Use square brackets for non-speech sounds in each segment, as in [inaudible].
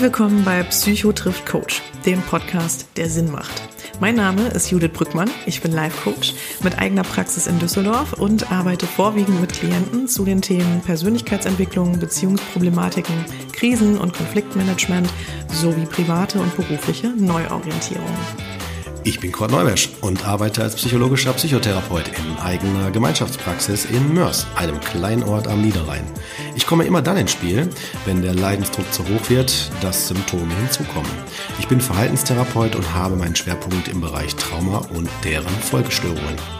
Herzlich willkommen bei Psycho trifft Coach, dem Podcast, der Sinn macht. Mein Name ist Judith Brückmann, ich bin Life Coach mit eigener Praxis in Düsseldorf und arbeite vorwiegend mit Klienten zu den Themen Persönlichkeitsentwicklung, Beziehungsproblematiken, Krisen- und Konfliktmanagement sowie private und berufliche Neuorientierung. Ich bin Kurt Neumesch und arbeite als psychologischer Psychotherapeut in eigener Gemeinschaftspraxis in Mörs, einem kleinen Ort am Niederrhein. Ich komme immer dann ins Spiel, wenn der Leidensdruck zu hoch wird, dass Symptome hinzukommen. Ich bin Verhaltenstherapeut und habe meinen Schwerpunkt im Bereich Trauma und deren Folgestörungen.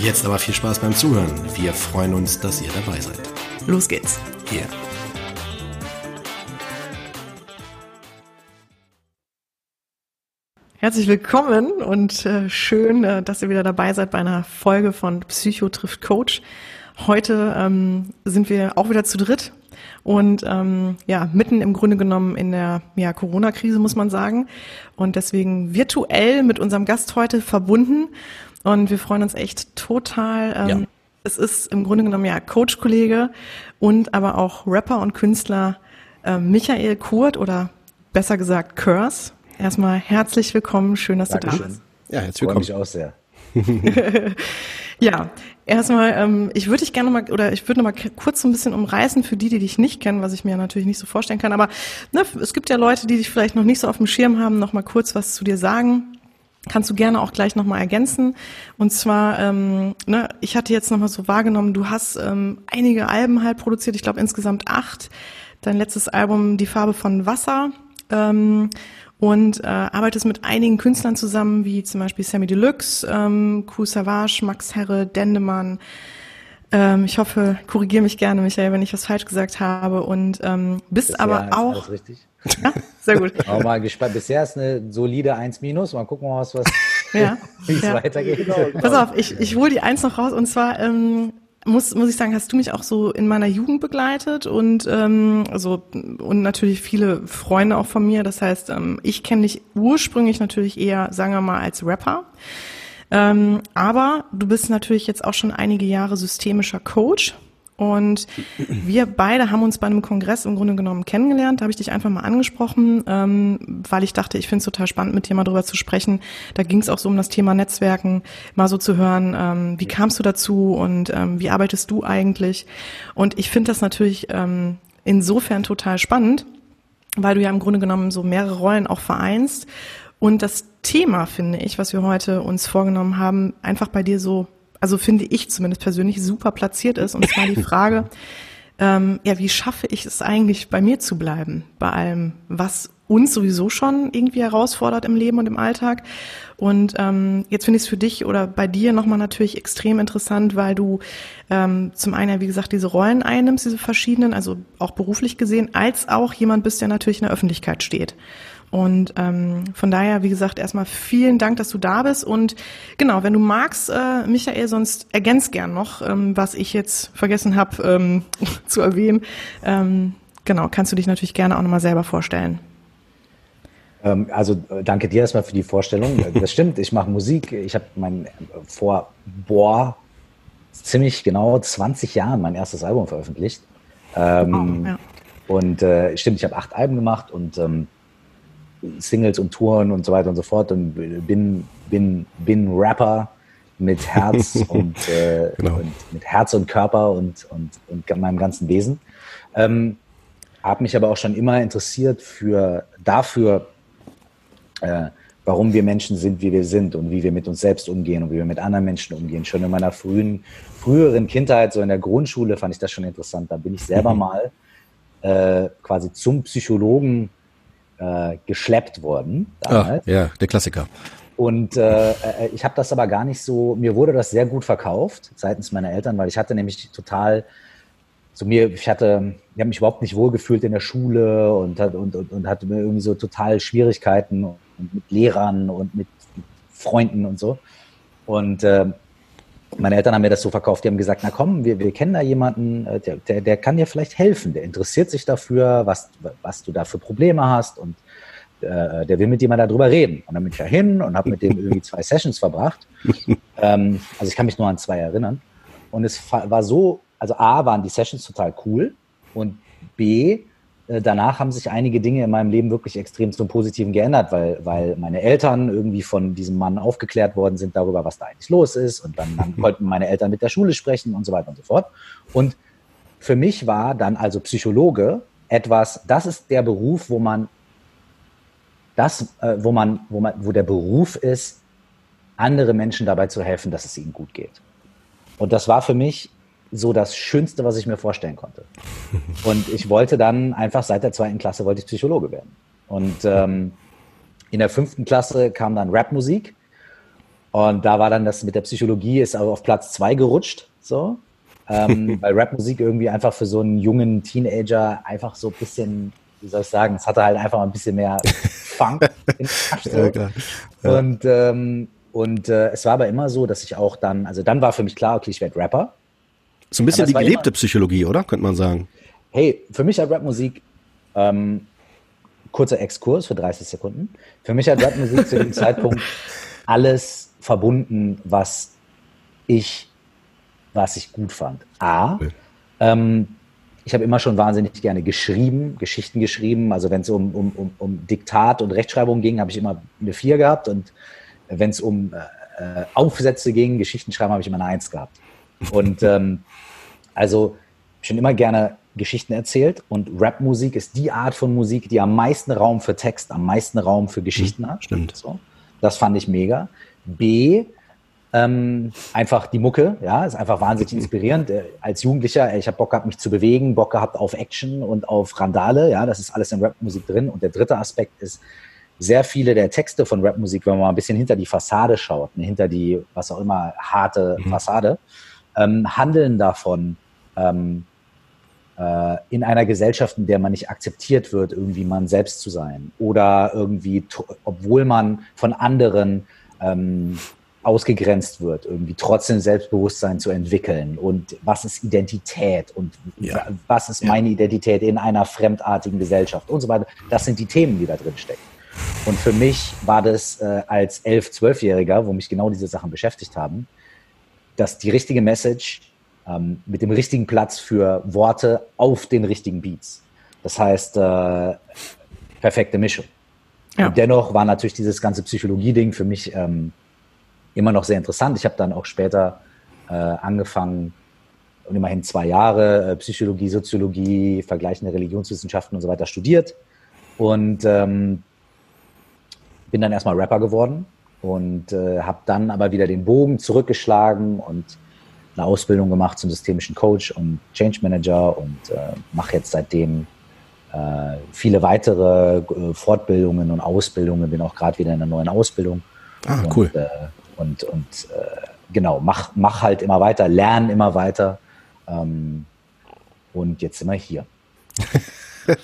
Jetzt aber viel Spaß beim Zuhören. Wir freuen uns, dass ihr dabei seid. Los geht's. Hier. Herzlich willkommen und äh, schön, äh, dass ihr wieder dabei seid bei einer Folge von Psycho trifft Coach. Heute ähm, sind wir auch wieder zu dritt und ähm, ja, mitten im Grunde genommen in der ja, Corona-Krise, muss man sagen. Und deswegen virtuell mit unserem Gast heute verbunden. Und wir freuen uns echt total. Ähm, ja. Es ist im Grunde genommen ja Coach-Kollege und aber auch Rapper und Künstler äh, Michael Kurt oder besser gesagt Curse. Erstmal herzlich willkommen, schön, dass Dankeschön. du da bist. Ja, herzlich willkommen. Ich auch sehr. [laughs] ja, erstmal, ähm, ich würde dich gerne mal oder ich würde noch mal kurz so ein bisschen umreißen für die, die dich nicht kennen, was ich mir natürlich nicht so vorstellen kann. Aber ne, es gibt ja Leute, die dich vielleicht noch nicht so auf dem Schirm haben, noch mal kurz was zu dir sagen. Kannst du gerne auch gleich nochmal ergänzen. Und zwar, ähm, ne, ich hatte jetzt nochmal so wahrgenommen, du hast ähm, einige Alben halt produziert, ich glaube insgesamt acht. Dein letztes Album, Die Farbe von Wasser. Ähm, und äh, arbeitest mit einigen Künstlern zusammen, wie zum Beispiel Sammy Deluxe, ähm, Ku Savage, Max Herre, Dendemann. Ähm, ich hoffe, korrigiere mich gerne, Michael, wenn ich was falsch gesagt habe. Und ähm, bist Bisher aber auch. Alles richtig. Ja, sehr gut. Aber mal gespannt. Bisher ist eine solide 1 minus. Mal gucken, was, was ja, wie [laughs] es ja. weitergeht. Genau, genau. Pass auf, ich, ich hole die Eins noch raus. Und zwar ähm, muss, muss ich sagen, hast du mich auch so in meiner Jugend begleitet und ähm, also und natürlich viele Freunde auch von mir. Das heißt, ähm, ich kenne dich ursprünglich natürlich eher, sagen wir mal, als Rapper. Ähm, aber du bist natürlich jetzt auch schon einige Jahre systemischer Coach und wir beide haben uns bei einem Kongress im Grunde genommen kennengelernt. Da habe ich dich einfach mal angesprochen, ähm, weil ich dachte, ich finde es total spannend, mit dir mal drüber zu sprechen. Da ging es auch so um das Thema Netzwerken, mal so zu hören, ähm, wie kamst du dazu und ähm, wie arbeitest du eigentlich? Und ich finde das natürlich ähm, insofern total spannend, weil du ja im Grunde genommen so mehrere Rollen auch vereinst. Und das Thema, finde ich, was wir heute uns vorgenommen haben, einfach bei dir so also finde ich zumindest persönlich super platziert ist. Und zwar die [laughs] Frage, ähm, ja, wie schaffe ich es eigentlich, bei mir zu bleiben, bei allem, was uns sowieso schon irgendwie herausfordert im Leben und im Alltag. Und ähm, jetzt finde ich es für dich oder bei dir nochmal natürlich extrem interessant, weil du ähm, zum einen wie gesagt, diese Rollen einnimmst, diese verschiedenen, also auch beruflich gesehen, als auch jemand bist, der natürlich in der Öffentlichkeit steht. Und ähm, von daher, wie gesagt, erstmal vielen Dank, dass du da bist. Und genau, wenn du magst, äh, Michael, sonst ergänz gern noch, ähm, was ich jetzt vergessen habe ähm, [laughs] zu erwähnen. Ähm, genau, kannst du dich natürlich gerne auch nochmal selber vorstellen. Ähm, also äh, danke dir erstmal für die Vorstellung. [laughs] Das stimmt, ich mache Musik. Ich habe mein vor boah, ziemlich genau 20 Jahren mein erstes Album veröffentlicht. Ähm, oh, ja. Und äh, stimmt, ich habe acht Alben gemacht und ähm, Singles und Touren und so weiter und so fort und bin, bin, bin Rapper mit Herz [laughs] und, äh, genau. und, mit Herz und Körper und, und, und meinem ganzen Wesen. Ähm, habe mich aber auch schon immer interessiert für dafür, äh, warum wir Menschen sind, wie wir sind und wie wir mit uns selbst umgehen und wie wir mit anderen Menschen umgehen. Schon in meiner frühen, früheren Kindheit, so in der Grundschule, fand ich das schon interessant. Da bin ich selber mhm. mal äh, quasi zum Psychologen äh, geschleppt worden. Damals. Ah, ja, der Klassiker. Und äh, äh ich habe das aber gar nicht so, mir wurde das sehr gut verkauft seitens meiner Eltern, weil ich hatte nämlich total so mir, ich hatte, ich habe mich überhaupt nicht wohlgefühlt in der Schule und, und, und, und hatte irgendwie so total Schwierigkeiten mit Lehrern und mit Freunden und so. Und äh, meine Eltern haben mir das so verkauft, die haben gesagt, na komm, wir, wir kennen da jemanden, äh, der, der, der kann dir vielleicht helfen, der interessiert sich dafür, was, was du da für Probleme hast und äh, der will mit dir mal darüber reden. Und dann bin ich da hin und habe mit dem irgendwie zwei [laughs] Sessions verbracht. ähm, also ich kann mich nur an zwei erinnern. Und es war so also A, waren die Sessions total cool und B, danach haben sich einige Dinge in meinem Leben wirklich extrem zum Positiven geändert, weil, weil meine Eltern irgendwie von diesem Mann aufgeklärt worden sind darüber, was da eigentlich los ist. Und dann, dann [laughs] konnten meine Eltern mit der Schule sprechen und so weiter und so fort. Und für mich war dann also Psychologe etwas, das ist der Beruf, wo man das, äh, wo man, wo man, wo der Beruf ist, andere Menschen dabei zu helfen, dass es ihnen gut geht. Und das war für mich so das Schönste, was ich mir vorstellen konnte. [laughs] Und ich wollte dann einfach seit der zweiten Klasse wollte ich Psychologe werden. Und ähm, in der fünften Klasse kam dann Rapmusik. Und da war dann das mit der Psychologie ist aber auf Platz zwei gerutscht, so. Ähm, [laughs] weil Rapmusik irgendwie einfach für so einen jungen Teenager einfach so ein bisschen, wie soll ich sagen, es hatte halt einfach ein bisschen mehr Funk. [laughs] ja, ja. Und, ähm, und äh, es war aber immer so, dass ich auch dann, also dann war für mich klar, okay, ich werde Rapper. So ein bisschen die gelebte immer, Psychologie, oder? Könnte man sagen. Hey, für mich hat Rapmusik, ähm, kurzer Exkurs für 30 Sekunden, für mich hat Rapmusik zu dem [laughs] Zeitpunkt alles verbunden, was ich, was ich gut fand. A, ähm, ich habe immer schon wahnsinnig gerne geschrieben, Geschichten geschrieben. Also wenn es um, um, um, um Diktat und Rechtschreibung ging, habe ich immer eine 4 gehabt. Und wenn es um äh, äh, Aufsätze ging, Geschichten schreiben, habe ich immer eine 1 gehabt. Und ähm, also schon immer gerne Geschichten erzählt und Rapmusik ist die Art von Musik, die am meisten Raum für Text, am meisten Raum für Geschichten hat. Stimmt. So, das fand ich mega. B, ähm, einfach die Mucke, ja, ist einfach wahnsinnig inspirierend. Äh, als Jugendlicher, ich habe Bock gehabt, mich zu bewegen, Bock gehabt auf Action und auf Randale, ja, das ist alles in Rapmusik drin. Und der dritte Aspekt ist, sehr viele der Texte von Rapmusik, wenn man mal ein bisschen hinter die Fassade schaut, ne, hinter die, was auch immer, harte mhm. Fassade, ähm, handeln davon, ähm, äh, in einer Gesellschaft, in der man nicht akzeptiert wird, irgendwie man selbst zu sein. Oder irgendwie, obwohl man von anderen ähm, ausgegrenzt wird, irgendwie trotzdem Selbstbewusstsein zu entwickeln. Und was ist Identität und ja. was ist meine Identität in einer fremdartigen Gesellschaft und so weiter. Das sind die Themen, die da drin stecken. Und für mich war das äh, als elf, zwölfjähriger, wo mich genau diese Sachen beschäftigt haben, dass die richtige Message ähm, mit dem richtigen Platz für Worte auf den richtigen Beats. Das heißt, äh, perfekte Mischung. Ja. Und dennoch war natürlich dieses ganze Psychologie-Ding für mich ähm, immer noch sehr interessant. Ich habe dann auch später äh, angefangen, und immerhin zwei Jahre äh, Psychologie, Soziologie, vergleichende Religionswissenschaften und so weiter studiert und ähm, bin dann erstmal Rapper geworden und äh, habe dann aber wieder den Bogen zurückgeschlagen und eine Ausbildung gemacht zum systemischen Coach und Change Manager und äh, mache jetzt seitdem äh, viele weitere äh, Fortbildungen und Ausbildungen, bin auch gerade wieder in einer neuen Ausbildung. Ah, und, cool. Äh, und und äh, genau, mach, mach halt immer weiter, lerne immer weiter. Ähm, und jetzt sind wir hier. [laughs]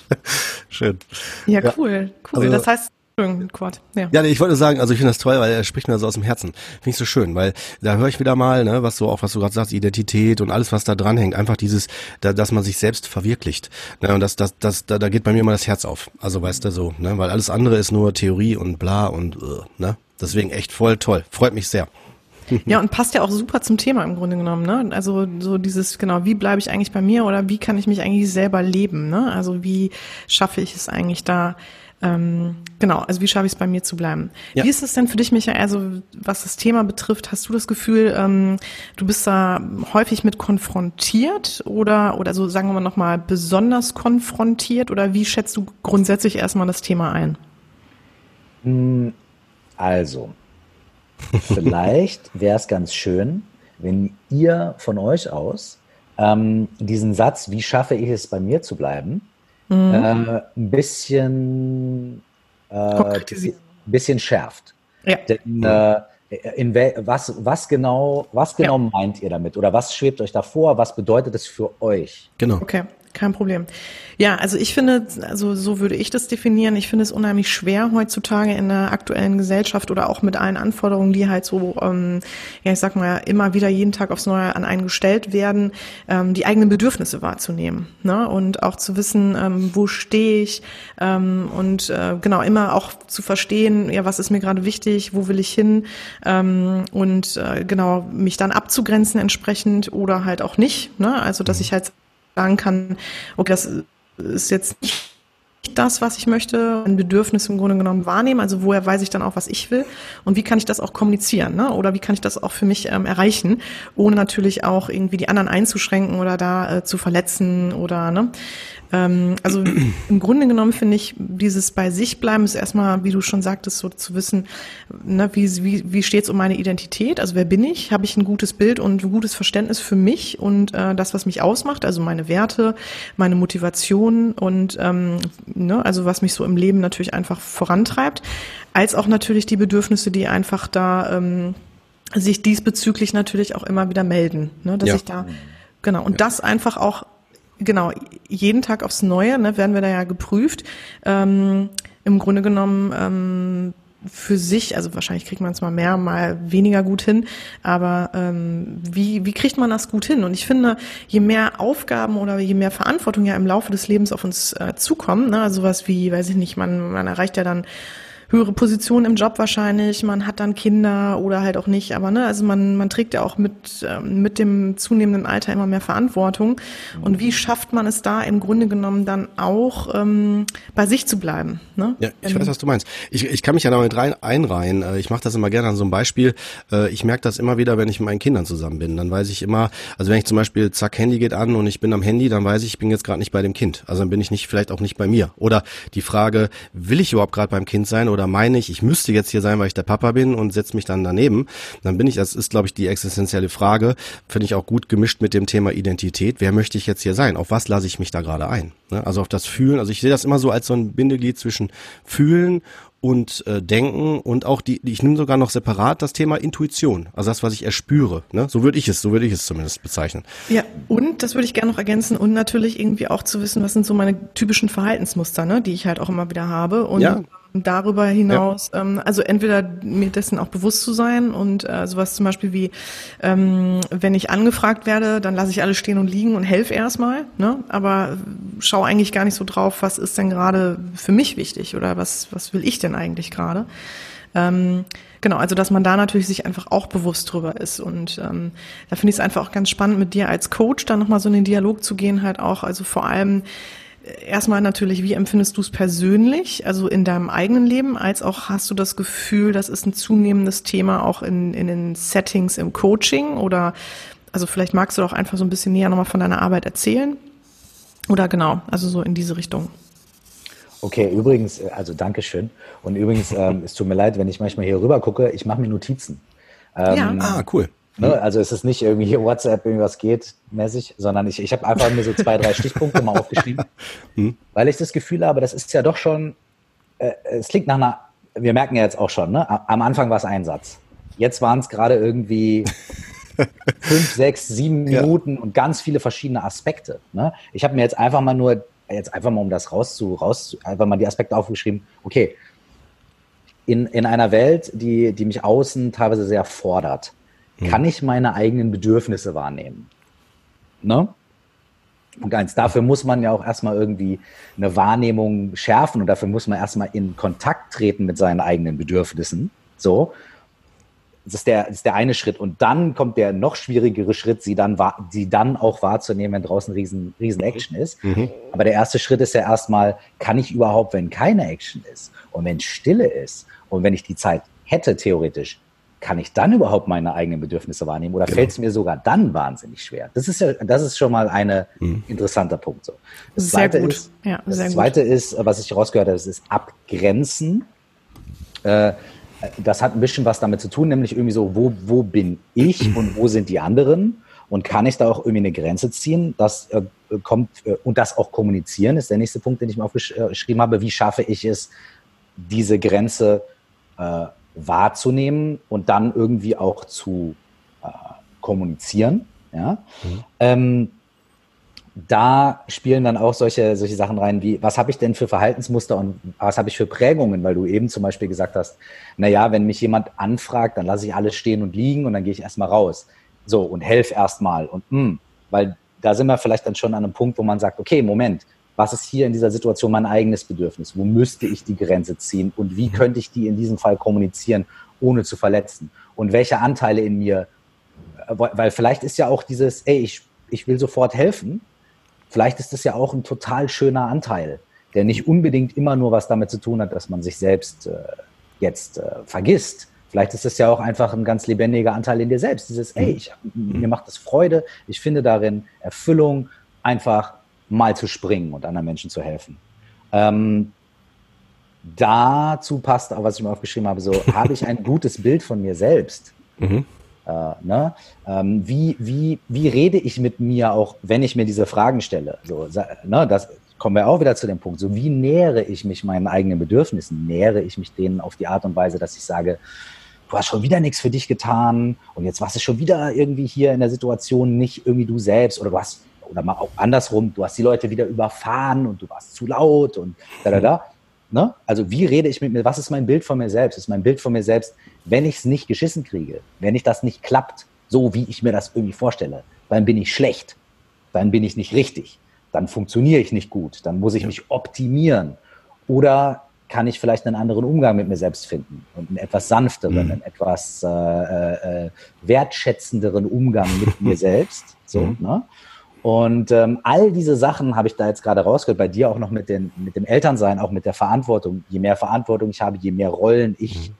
Schön. Ja, cool, cool. Also, das heißt, Quad. Ja. ja, ich wollte sagen, also ich finde das toll, weil er spricht mir so aus dem Herzen. Finde ich so schön, weil da höre ich wieder mal, ne, was so auch, was du gerade sagst, Identität und alles, was da dran hängt, einfach dieses, da, dass man sich selbst verwirklicht. Ne, und das, das, das, da, da geht bei mir mal das Herz auf. Also weißt du so, ne, weil alles andere ist nur Theorie und bla und uh, ne. Deswegen echt voll toll. Freut mich sehr. Ja, und passt ja auch super zum Thema im Grunde genommen, ne? Also so dieses, genau, wie bleibe ich eigentlich bei mir oder wie kann ich mich eigentlich selber leben, ne? Also wie schaffe ich es eigentlich da, ähm, genau, also wie schaffe ich es bei mir zu bleiben? Ja. Wie ist es denn für dich, Michael, also was das Thema betrifft, hast du das Gefühl, ähm, du bist da häufig mit konfrontiert oder, oder so sagen wir mal nochmal besonders konfrontiert oder wie schätzt du grundsätzlich erstmal das Thema ein? Hm, Also, [laughs] vielleicht wäre es ganz schön, wenn ihr von euch aus ähm, diesen Satz, wie schaffe ich es bei mir zu bleiben, mhm. äh, ein bisschen, äh, bisschen schärft. Ja. Denn, äh, in was, was genau, was genau ja. meint ihr damit? Oder was schwebt euch davor? Was bedeutet es für euch? Genau. Okay. Kein Problem. Ja, also ich finde, also so würde ich das definieren. Ich finde es unheimlich schwer heutzutage in der aktuellen Gesellschaft oder auch mit allen Anforderungen, die halt so, ähm, ja, ich sag mal, immer wieder jeden Tag aufs Neue an einen gestellt werden, ähm, die eigenen Bedürfnisse wahrzunehmen. Ne? Und auch zu wissen, ähm, wo stehe ich ähm, und äh, genau immer auch zu verstehen, ja, was ist mir gerade wichtig, wo will ich hin ähm, und äh, genau mich dann abzugrenzen entsprechend oder halt auch nicht. Ne? Also dass mhm. ich halt sagen kann, okay, das ist jetzt nicht das, was ich möchte, ein Bedürfnis im Grunde genommen wahrnehmen. Also woher weiß ich dann auch, was ich will und wie kann ich das auch kommunizieren, ne? Oder wie kann ich das auch für mich ähm, erreichen, ohne natürlich auch irgendwie die anderen einzuschränken oder da äh, zu verletzen oder ne? Ähm, also im Grunde genommen finde ich, dieses bei sich bleiben ist erstmal, wie du schon sagtest, so zu wissen, ne, wie, wie, wie steht es um meine Identität? Also wer bin ich? Habe ich ein gutes Bild und ein gutes Verständnis für mich und äh, das, was mich ausmacht, also meine Werte, meine Motivation und ähm, ne, also was mich so im Leben natürlich einfach vorantreibt, als auch natürlich die Bedürfnisse, die einfach da ähm, sich diesbezüglich natürlich auch immer wieder melden, ne, dass ja. ich da Genau, und ja. das einfach auch genau, jeden Tag aufs Neue ne, werden wir da ja geprüft. Ähm, Im Grunde genommen ähm, für sich, also wahrscheinlich kriegt man es mal mehr, mal weniger gut hin, aber ähm, wie, wie kriegt man das gut hin? Und ich finde, je mehr Aufgaben oder je mehr Verantwortung ja im Laufe des Lebens auf uns äh, zukommen, ne, sowas wie, weiß ich nicht, man, man erreicht ja dann höhere Position im Job wahrscheinlich, man hat dann Kinder oder halt auch nicht, aber ne, also man, man trägt ja auch mit, ähm, mit dem zunehmenden Alter immer mehr Verantwortung. Und wie schafft man es da im Grunde genommen dann auch ähm, bei sich zu bleiben? Ne? Ja, ich weiß, was du meinst. Ich, ich kann mich ja da mit rein einreihen. Äh, ich mache das immer gerne an so einem Beispiel. Äh, ich merke das immer wieder, wenn ich mit meinen Kindern zusammen bin. Dann weiß ich immer, also wenn ich zum Beispiel, zack, Handy geht an und ich bin am Handy, dann weiß ich, ich bin jetzt gerade nicht bei dem Kind. Also dann bin ich nicht, vielleicht auch nicht bei mir. Oder die Frage, will ich überhaupt gerade beim Kind sein oder oder meine ich, ich müsste jetzt hier sein, weil ich der Papa bin und setze mich dann daneben, dann bin ich, das ist, glaube ich, die existenzielle Frage, finde ich auch gut gemischt mit dem Thema Identität. Wer möchte ich jetzt hier sein? Auf was lasse ich mich da gerade ein? Ne? Also auf das Fühlen. Also ich sehe das immer so als so ein Bindeglied zwischen Fühlen und äh, Denken und auch die, ich nehme sogar noch separat das Thema Intuition, also das, was ich erspüre. Ne? So würde ich es, so würde ich es zumindest bezeichnen. Ja, und das würde ich gerne noch ergänzen und natürlich irgendwie auch zu wissen, was sind so meine typischen Verhaltensmuster, ne, die ich halt auch immer wieder habe. Und ja darüber hinaus, ja. ähm, also entweder mir dessen auch bewusst zu sein und äh, sowas zum Beispiel wie, ähm, wenn ich angefragt werde, dann lasse ich alles stehen und liegen und helfe erstmal, ne? aber schaue eigentlich gar nicht so drauf, was ist denn gerade für mich wichtig oder was, was will ich denn eigentlich gerade. Ähm, genau, also dass man da natürlich sich einfach auch bewusst drüber ist. Und ähm, da finde ich es einfach auch ganz spannend, mit dir als Coach dann nochmal so in den Dialog zu gehen, halt auch, also vor allem erstmal natürlich, wie empfindest du es persönlich, also in deinem eigenen Leben, als auch hast du das Gefühl, das ist ein zunehmendes Thema auch in, in den Settings im Coaching oder also vielleicht magst du doch einfach so ein bisschen näher nochmal von deiner Arbeit erzählen oder genau, also so in diese Richtung. Okay, übrigens, äh, also Dankeschön. Und übrigens, ähm, es tut mir leid, wenn ich manchmal hier rüber gucke, ich mache mir Notizen. Ähm, ja. Ah, cool. Ne? Mhm. Also es ist nicht irgendwie WhatsApp irgendwas geht mäßig, sondern ich, ich habe einfach mir so zwei, drei Stichpunkte mal aufgeschrieben, [laughs] mhm. weil ich das Gefühl habe, das ist ja doch schon, äh, es klingt nach einer, wir merken ja jetzt auch schon, ne? am Anfang war es ein Satz. Jetzt waren es gerade irgendwie [laughs] fünf, sechs, sieben Minuten ja. und ganz viele verschiedene Aspekte. Ne? Ich habe mir jetzt einfach mal nur, jetzt einfach mal um das rauszu, raus, einfach mal die Aspekte aufgeschrieben, okay, in, in einer Welt, die, die mich außen teilweise sehr fordert, hm. kann ich meine eigenen Bedürfnisse wahrnehmen. Ne? Und eins, dafür muss man ja auch erstmal irgendwie eine Wahrnehmung schärfen und dafür muss man erstmal in Kontakt treten mit seinen eigenen Bedürfnissen. So. Das ist, der, das ist der eine Schritt. Und dann kommt der noch schwierigere Schritt, sie dann, sie dann auch wahrzunehmen, wenn draußen riesen, riesen Action ist. Mhm. Aber der erste Schritt ist ja erstmal, kann ich überhaupt, wenn keine Action ist und wenn Stille ist und wenn ich die Zeit hätte, theoretisch, kann ich dann überhaupt meine eigenen Bedürfnisse wahrnehmen oder genau. fällt es mir sogar dann wahnsinnig schwer? Das ist ja, das ist schon mal ein mhm. interessanter Punkt. So. Das sehr zweite gut. ist, ja, das zweite gut. ist, was ich rausgehört habe, das ist Abgrenzen. Äh, das hat ein bisschen was damit zu tun, nämlich irgendwie so, wo, wo bin ich [clears throat] und wo sind die anderen? Und kann ich da auch irgendwie eine Grenze ziehen? Das äh, kommt äh, und das auch kommunizieren ist der nächste Punkt, den ich mir aufgeschrieben habe. Wie schaffe ich es, diese Grenze äh, wahrzunehmen und dann irgendwie auch zu äh, kommunizieren? Ja. Mhm. Ähm, da spielen dann auch solche, solche Sachen rein wie, was habe ich denn für Verhaltensmuster und was habe ich für Prägungen, weil du eben zum Beispiel gesagt hast, na ja, wenn mich jemand anfragt, dann lasse ich alles stehen und liegen und dann gehe ich erstmal raus. So, und helf erstmal und mh, hm, weil da sind wir vielleicht dann schon an einem Punkt, wo man sagt, okay, Moment, was ist hier in dieser Situation mein eigenes Bedürfnis? Wo müsste ich die Grenze ziehen und wie mhm. könnte ich die in diesem Fall kommunizieren, ohne zu verletzen? Und welche Anteile in mir, äh, weil vielleicht ist ja auch dieses, ey, ich, ich will sofort helfen, Vielleicht ist das ja auch ein total schöner Anteil, der nicht unbedingt immer nur was damit zu tun hat, dass man sich selbst äh, jetzt äh, vergisst. Vielleicht ist es ja auch einfach ein ganz lebendiger Anteil in dir selbst. Dieses, ey, ich, mir macht das Freude, ich finde darin Erfüllung, einfach mal zu springen und anderen Menschen zu helfen. Ähm, dazu passt auch, was ich mir aufgeschrieben habe, so [laughs] habe ich ein gutes Bild von mir selbst. Mhm. Äh, ne? Ähm, wie, wie, wie rede ich mit mir auch, wenn ich mir diese Fragen stelle? So, ne, das kommen wir auch wieder zu dem Punkt. So, wie nähere ich mich meinen eigenen Bedürfnissen? Nähere ich mich denen auf die Art und Weise, dass ich sage, du hast schon wieder nichts für dich getan und jetzt warst du schon wieder irgendwie hier in der Situation nicht irgendwie du selbst oder du hast, oder mal auch andersrum, du hast die Leute wieder überfahren und du warst zu laut und da, da, da. Ne? Also wie rede ich mit mir? Was ist mein Bild von mir selbst? Ist mein Bild von mir selbst, wenn ich es nicht geschissen kriege, wenn ich das nicht klappt, so wie ich mir das irgendwie vorstelle, dann bin ich schlecht, dann bin ich nicht richtig, dann funktioniere ich nicht gut, dann muss ich mich optimieren. Oder kann ich vielleicht einen anderen Umgang mit mir selbst finden und einen etwas sanfteren, mhm. einen etwas äh, äh, wertschätzenderen Umgang mit mir [laughs] selbst. So, mhm. ne? Und ähm, all diese Sachen habe ich da jetzt gerade rausgehört, bei dir auch noch mit, den, mit dem Elternsein, auch mit der Verantwortung. Je mehr Verantwortung ich habe, je mehr Rollen ich mhm.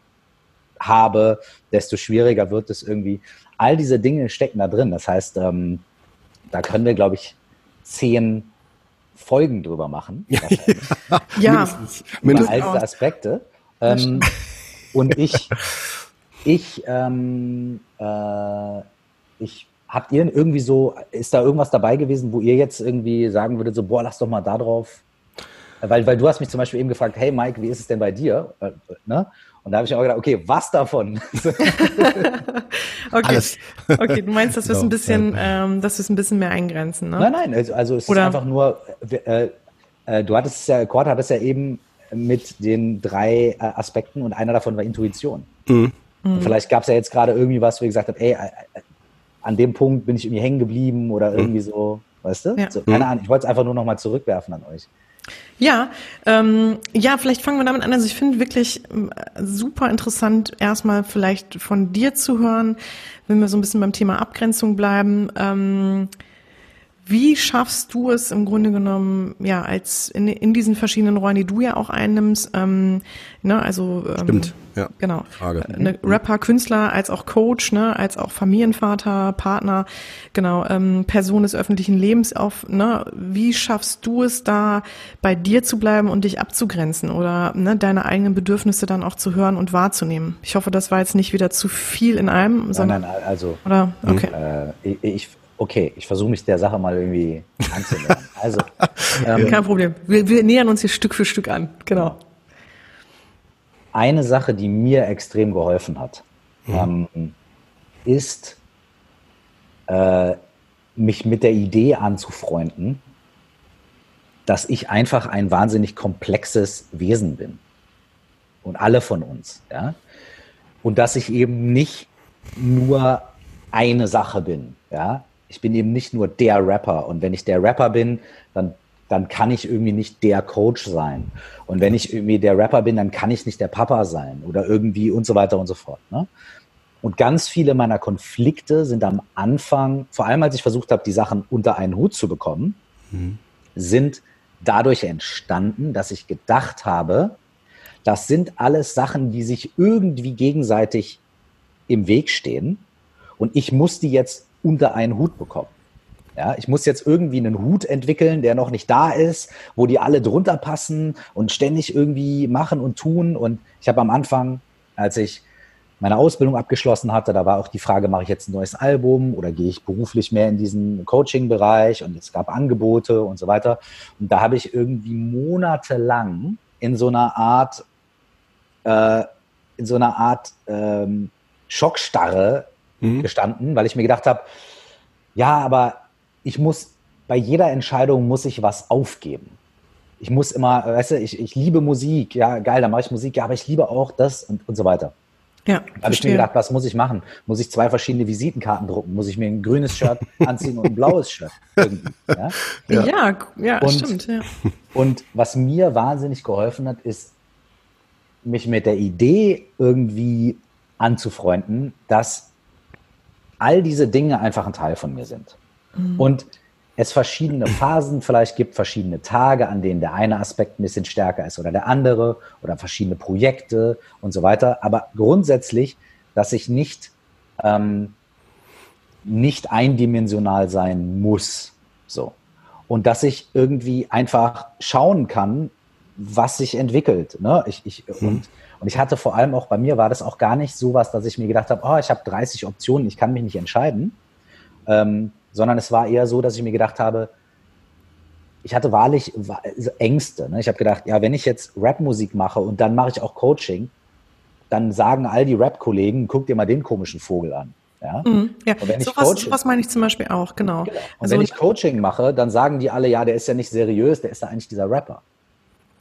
habe, desto schwieriger wird es irgendwie. All diese Dinge stecken da drin. Das heißt, ähm, da können wir, glaube ich, zehn Folgen drüber machen. ja, [laughs] mindestens. Über all diese Aspekte. Ähm, und ich, ich, ähm, äh, ich Habt ihr irgendwie so, ist da irgendwas dabei gewesen, wo ihr jetzt irgendwie sagen würdet, so, boah, lass doch mal da drauf? Weil, weil du hast mich zum Beispiel eben gefragt, hey Mike, wie ist es denn bei dir? Äh, ne? Und da habe ich auch gedacht, okay, was davon? [laughs] okay. Alles. okay, du meinst, dass wir es ein bisschen, ähm, dass wir es ein bisschen mehr eingrenzen, ne? Nein, nein, also, also es Oder? ist einfach nur, äh, äh, du hattest es ja, Cord hat es ja eben mit den drei äh, Aspekten und einer davon war Intuition. Mhm. Vielleicht gab es ja jetzt gerade irgendwie was, wo ihr gesagt habt, ey, äh, an dem Punkt bin ich irgendwie hängen geblieben oder hm. irgendwie so, weißt du? Ja. So, keine Ahnung, ich wollte es einfach nur nochmal zurückwerfen an euch. Ja, ähm, ja, vielleicht fangen wir damit an. Also ich finde wirklich äh, super interessant, erstmal vielleicht von dir zu hören, wenn wir so ein bisschen beim Thema Abgrenzung bleiben. Ähm, wie schaffst du es im Grunde genommen, ja, als in, in diesen verschiedenen Rollen, die du ja auch einnimmst, ähm, ne, also ähm, Stimmt, ja. Genau. Frage. Äh, ne, Rapper, Künstler, als auch Coach, ne, als auch Familienvater, Partner, genau, ähm, Person des öffentlichen Lebens auf, ne, wie schaffst du es da bei dir zu bleiben und dich abzugrenzen oder ne, deine eigenen Bedürfnisse dann auch zu hören und wahrzunehmen? Ich hoffe, das war jetzt nicht wieder zu viel in einem, sondern. Nein, nein, also. Oder? Okay. Äh, ich, okay, ich versuche mich der Sache mal irgendwie anzunehmen. [laughs] Also, ähm, Kein Problem. Wir, wir nähern uns hier Stück für Stück an. Genau. Eine Sache, die mir extrem geholfen hat, mhm. ähm, ist, äh, mich mit der Idee anzufreunden, dass ich einfach ein wahnsinnig komplexes Wesen bin. Und alle von uns. Ja? Und dass ich eben nicht nur eine Sache bin. Ja? Ich bin eben nicht nur der Rapper. Und wenn ich der Rapper bin, dann, dann kann ich irgendwie nicht der Coach sein. Und wenn ich irgendwie der Rapper bin, dann kann ich nicht der Papa sein oder irgendwie und so weiter und so fort. Ne? Und ganz viele meiner Konflikte sind am Anfang, vor allem als ich versucht habe, die Sachen unter einen Hut zu bekommen, mhm. sind dadurch entstanden, dass ich gedacht habe, das sind alles Sachen, die sich irgendwie gegenseitig im Weg stehen. Und ich muss die jetzt unter einen Hut bekommen. Ja, ich muss jetzt irgendwie einen Hut entwickeln, der noch nicht da ist, wo die alle drunter passen und ständig irgendwie machen und tun. Und ich habe am Anfang, als ich meine Ausbildung abgeschlossen hatte, da war auch die Frage, mache ich jetzt ein neues Album oder gehe ich beruflich mehr in diesen Coaching-Bereich und es gab Angebote und so weiter. Und da habe ich irgendwie monatelang in so einer Art, äh, in so einer Art ähm, Schockstarre mhm. gestanden, weil ich mir gedacht habe, ja, aber ich muss bei jeder Entscheidung muss ich was aufgeben. Ich muss immer, weißt du, ich, ich liebe Musik, ja, geil, dann mache ich Musik, ja, aber ich liebe auch das und, und so weiter. Ja, da habe ich mir gedacht, was muss ich machen? Muss ich zwei verschiedene Visitenkarten drucken? Muss ich mir ein grünes Shirt [laughs] anziehen und ein blaues Shirt? Ja, ja, ja, ja und, stimmt. Ja. Und was mir wahnsinnig geholfen hat, ist, mich mit der Idee irgendwie anzufreunden, dass all diese Dinge einfach ein Teil von mir sind. Mhm. Und es verschiedene Phasen vielleicht gibt, verschiedene Tage, an denen der eine Aspekt ein bisschen stärker ist oder der andere oder verschiedene Projekte und so weiter. Aber grundsätzlich, dass ich nicht, ähm, nicht eindimensional sein muss. So. Und dass ich irgendwie einfach schauen kann, was sich entwickelt. Ne? Ich, ich, hm. und, und ich hatte vor allem auch bei mir war das auch gar nicht so was, dass ich mir gedacht habe, oh, ich habe 30 Optionen, ich kann mich nicht entscheiden. Ähm, sondern es war eher so, dass ich mir gedacht habe, ich hatte wahrlich Ängste. Ne? Ich habe gedacht, ja, wenn ich jetzt Rapmusik mache und dann mache ich auch Coaching, dann sagen all die Rap-Kollegen, guck dir mal den komischen Vogel an. Ja, mhm, ja. Und wenn so, was, Coaching, was meine ich zum Beispiel auch, genau. genau. Und also, wenn ich Coaching mache, dann sagen die alle, ja, der ist ja nicht seriös, der ist ja eigentlich dieser Rapper.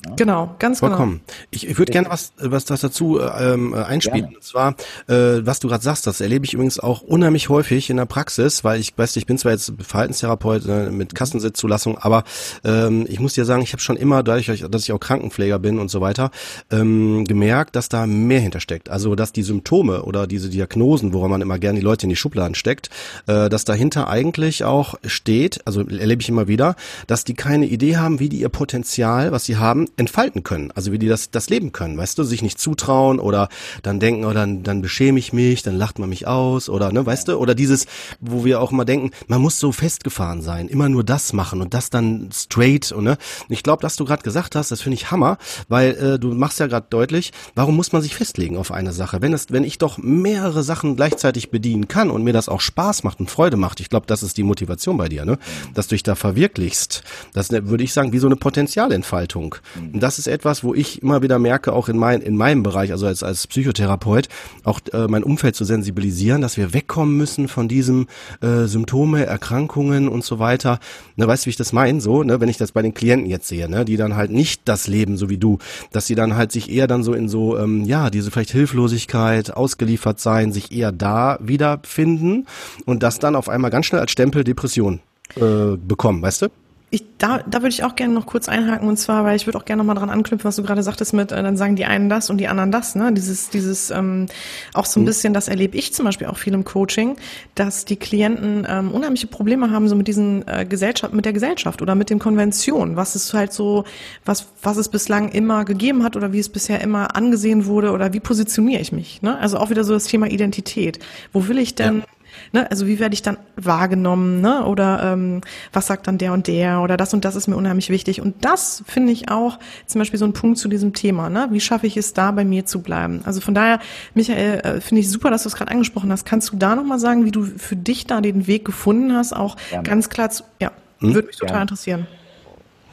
Ja? Genau, ganz genau. Vollkommen. genau. Ich, ich würde gerne was, was das dazu ähm, einspielen. Gerne. Und zwar, äh, was du gerade sagst, das erlebe ich übrigens auch unheimlich häufig in der Praxis, weil ich weiß, ich bin zwar jetzt Verhaltenstherapeut äh, mit Kassensitzzulassung, aber ähm, ich muss dir sagen, ich habe schon immer, dadurch, dass ich auch Krankenpfleger bin und so weiter, ähm, gemerkt, dass da mehr hintersteckt. Also, dass die Symptome oder diese Diagnosen, woran man immer gerne die Leute in die Schubladen steckt, äh, dass dahinter eigentlich auch steht, also erlebe ich immer wieder, dass die keine Idee haben, wie die ihr Potenzial, was sie haben, entfalten können, also wie die das, das leben können, weißt du, sich nicht zutrauen oder dann denken, oder oh, dann, dann beschäme ich mich, dann lacht man mich aus oder, ne, weißt du, oder dieses, wo wir auch immer denken, man muss so festgefahren sein, immer nur das machen und das dann straight und ne, ich glaube, dass du gerade gesagt hast, das finde ich Hammer, weil äh, du machst ja gerade deutlich, warum muss man sich festlegen auf eine Sache, wenn es, wenn ich doch mehrere Sachen gleichzeitig bedienen kann und mir das auch Spaß macht und Freude macht, ich glaube, das ist die Motivation bei dir, ne, dass du dich da verwirklichst, das ne, würde ich sagen, wie so eine Potenzialentfaltung. Und das ist etwas, wo ich immer wieder merke, auch in, mein, in meinem Bereich, also als, als Psychotherapeut, auch äh, mein Umfeld zu sensibilisieren, dass wir wegkommen müssen von diesem äh, Symptome, Erkrankungen und so weiter. Ne, weißt du, wie ich das meine? So, ne, wenn ich das bei den Klienten jetzt sehe, ne, die dann halt nicht das leben, so wie du, dass sie dann halt sich eher dann so in so, ähm, ja, diese vielleicht Hilflosigkeit, ausgeliefert sein, sich eher da wiederfinden und das dann auf einmal ganz schnell als Stempel Depression äh, bekommen, weißt du? Ich, da, da würde ich auch gerne noch kurz einhaken und zwar, weil ich würde auch gerne noch mal dran anknüpfen, was du gerade sagtest mit, äh, dann sagen die einen das und die anderen das, ne? Dieses, dieses ähm, auch so ein mhm. bisschen, das erlebe ich zum Beispiel auch viel im Coaching, dass die Klienten ähm, unheimliche Probleme haben so mit diesen äh, Gesellschaft, mit der Gesellschaft oder mit den Konventionen, was es halt so, was was es bislang immer gegeben hat oder wie es bisher immer angesehen wurde oder wie positioniere ich mich, ne? Also auch wieder so das Thema Identität. Wo will ich denn ja Ne? Also wie werde ich dann wahrgenommen? Ne? Oder ähm, was sagt dann der und der? Oder das und das ist mir unheimlich wichtig. Und das finde ich auch zum Beispiel so ein Punkt zu diesem Thema. Ne? Wie schaffe ich es da, bei mir zu bleiben? Also von daher, Michael, äh, finde ich super, dass du es gerade angesprochen hast. Kannst du da nochmal sagen, wie du für dich da den Weg gefunden hast? Auch Gerne. ganz klar zu, ja, hm? würde mich total Gerne. interessieren.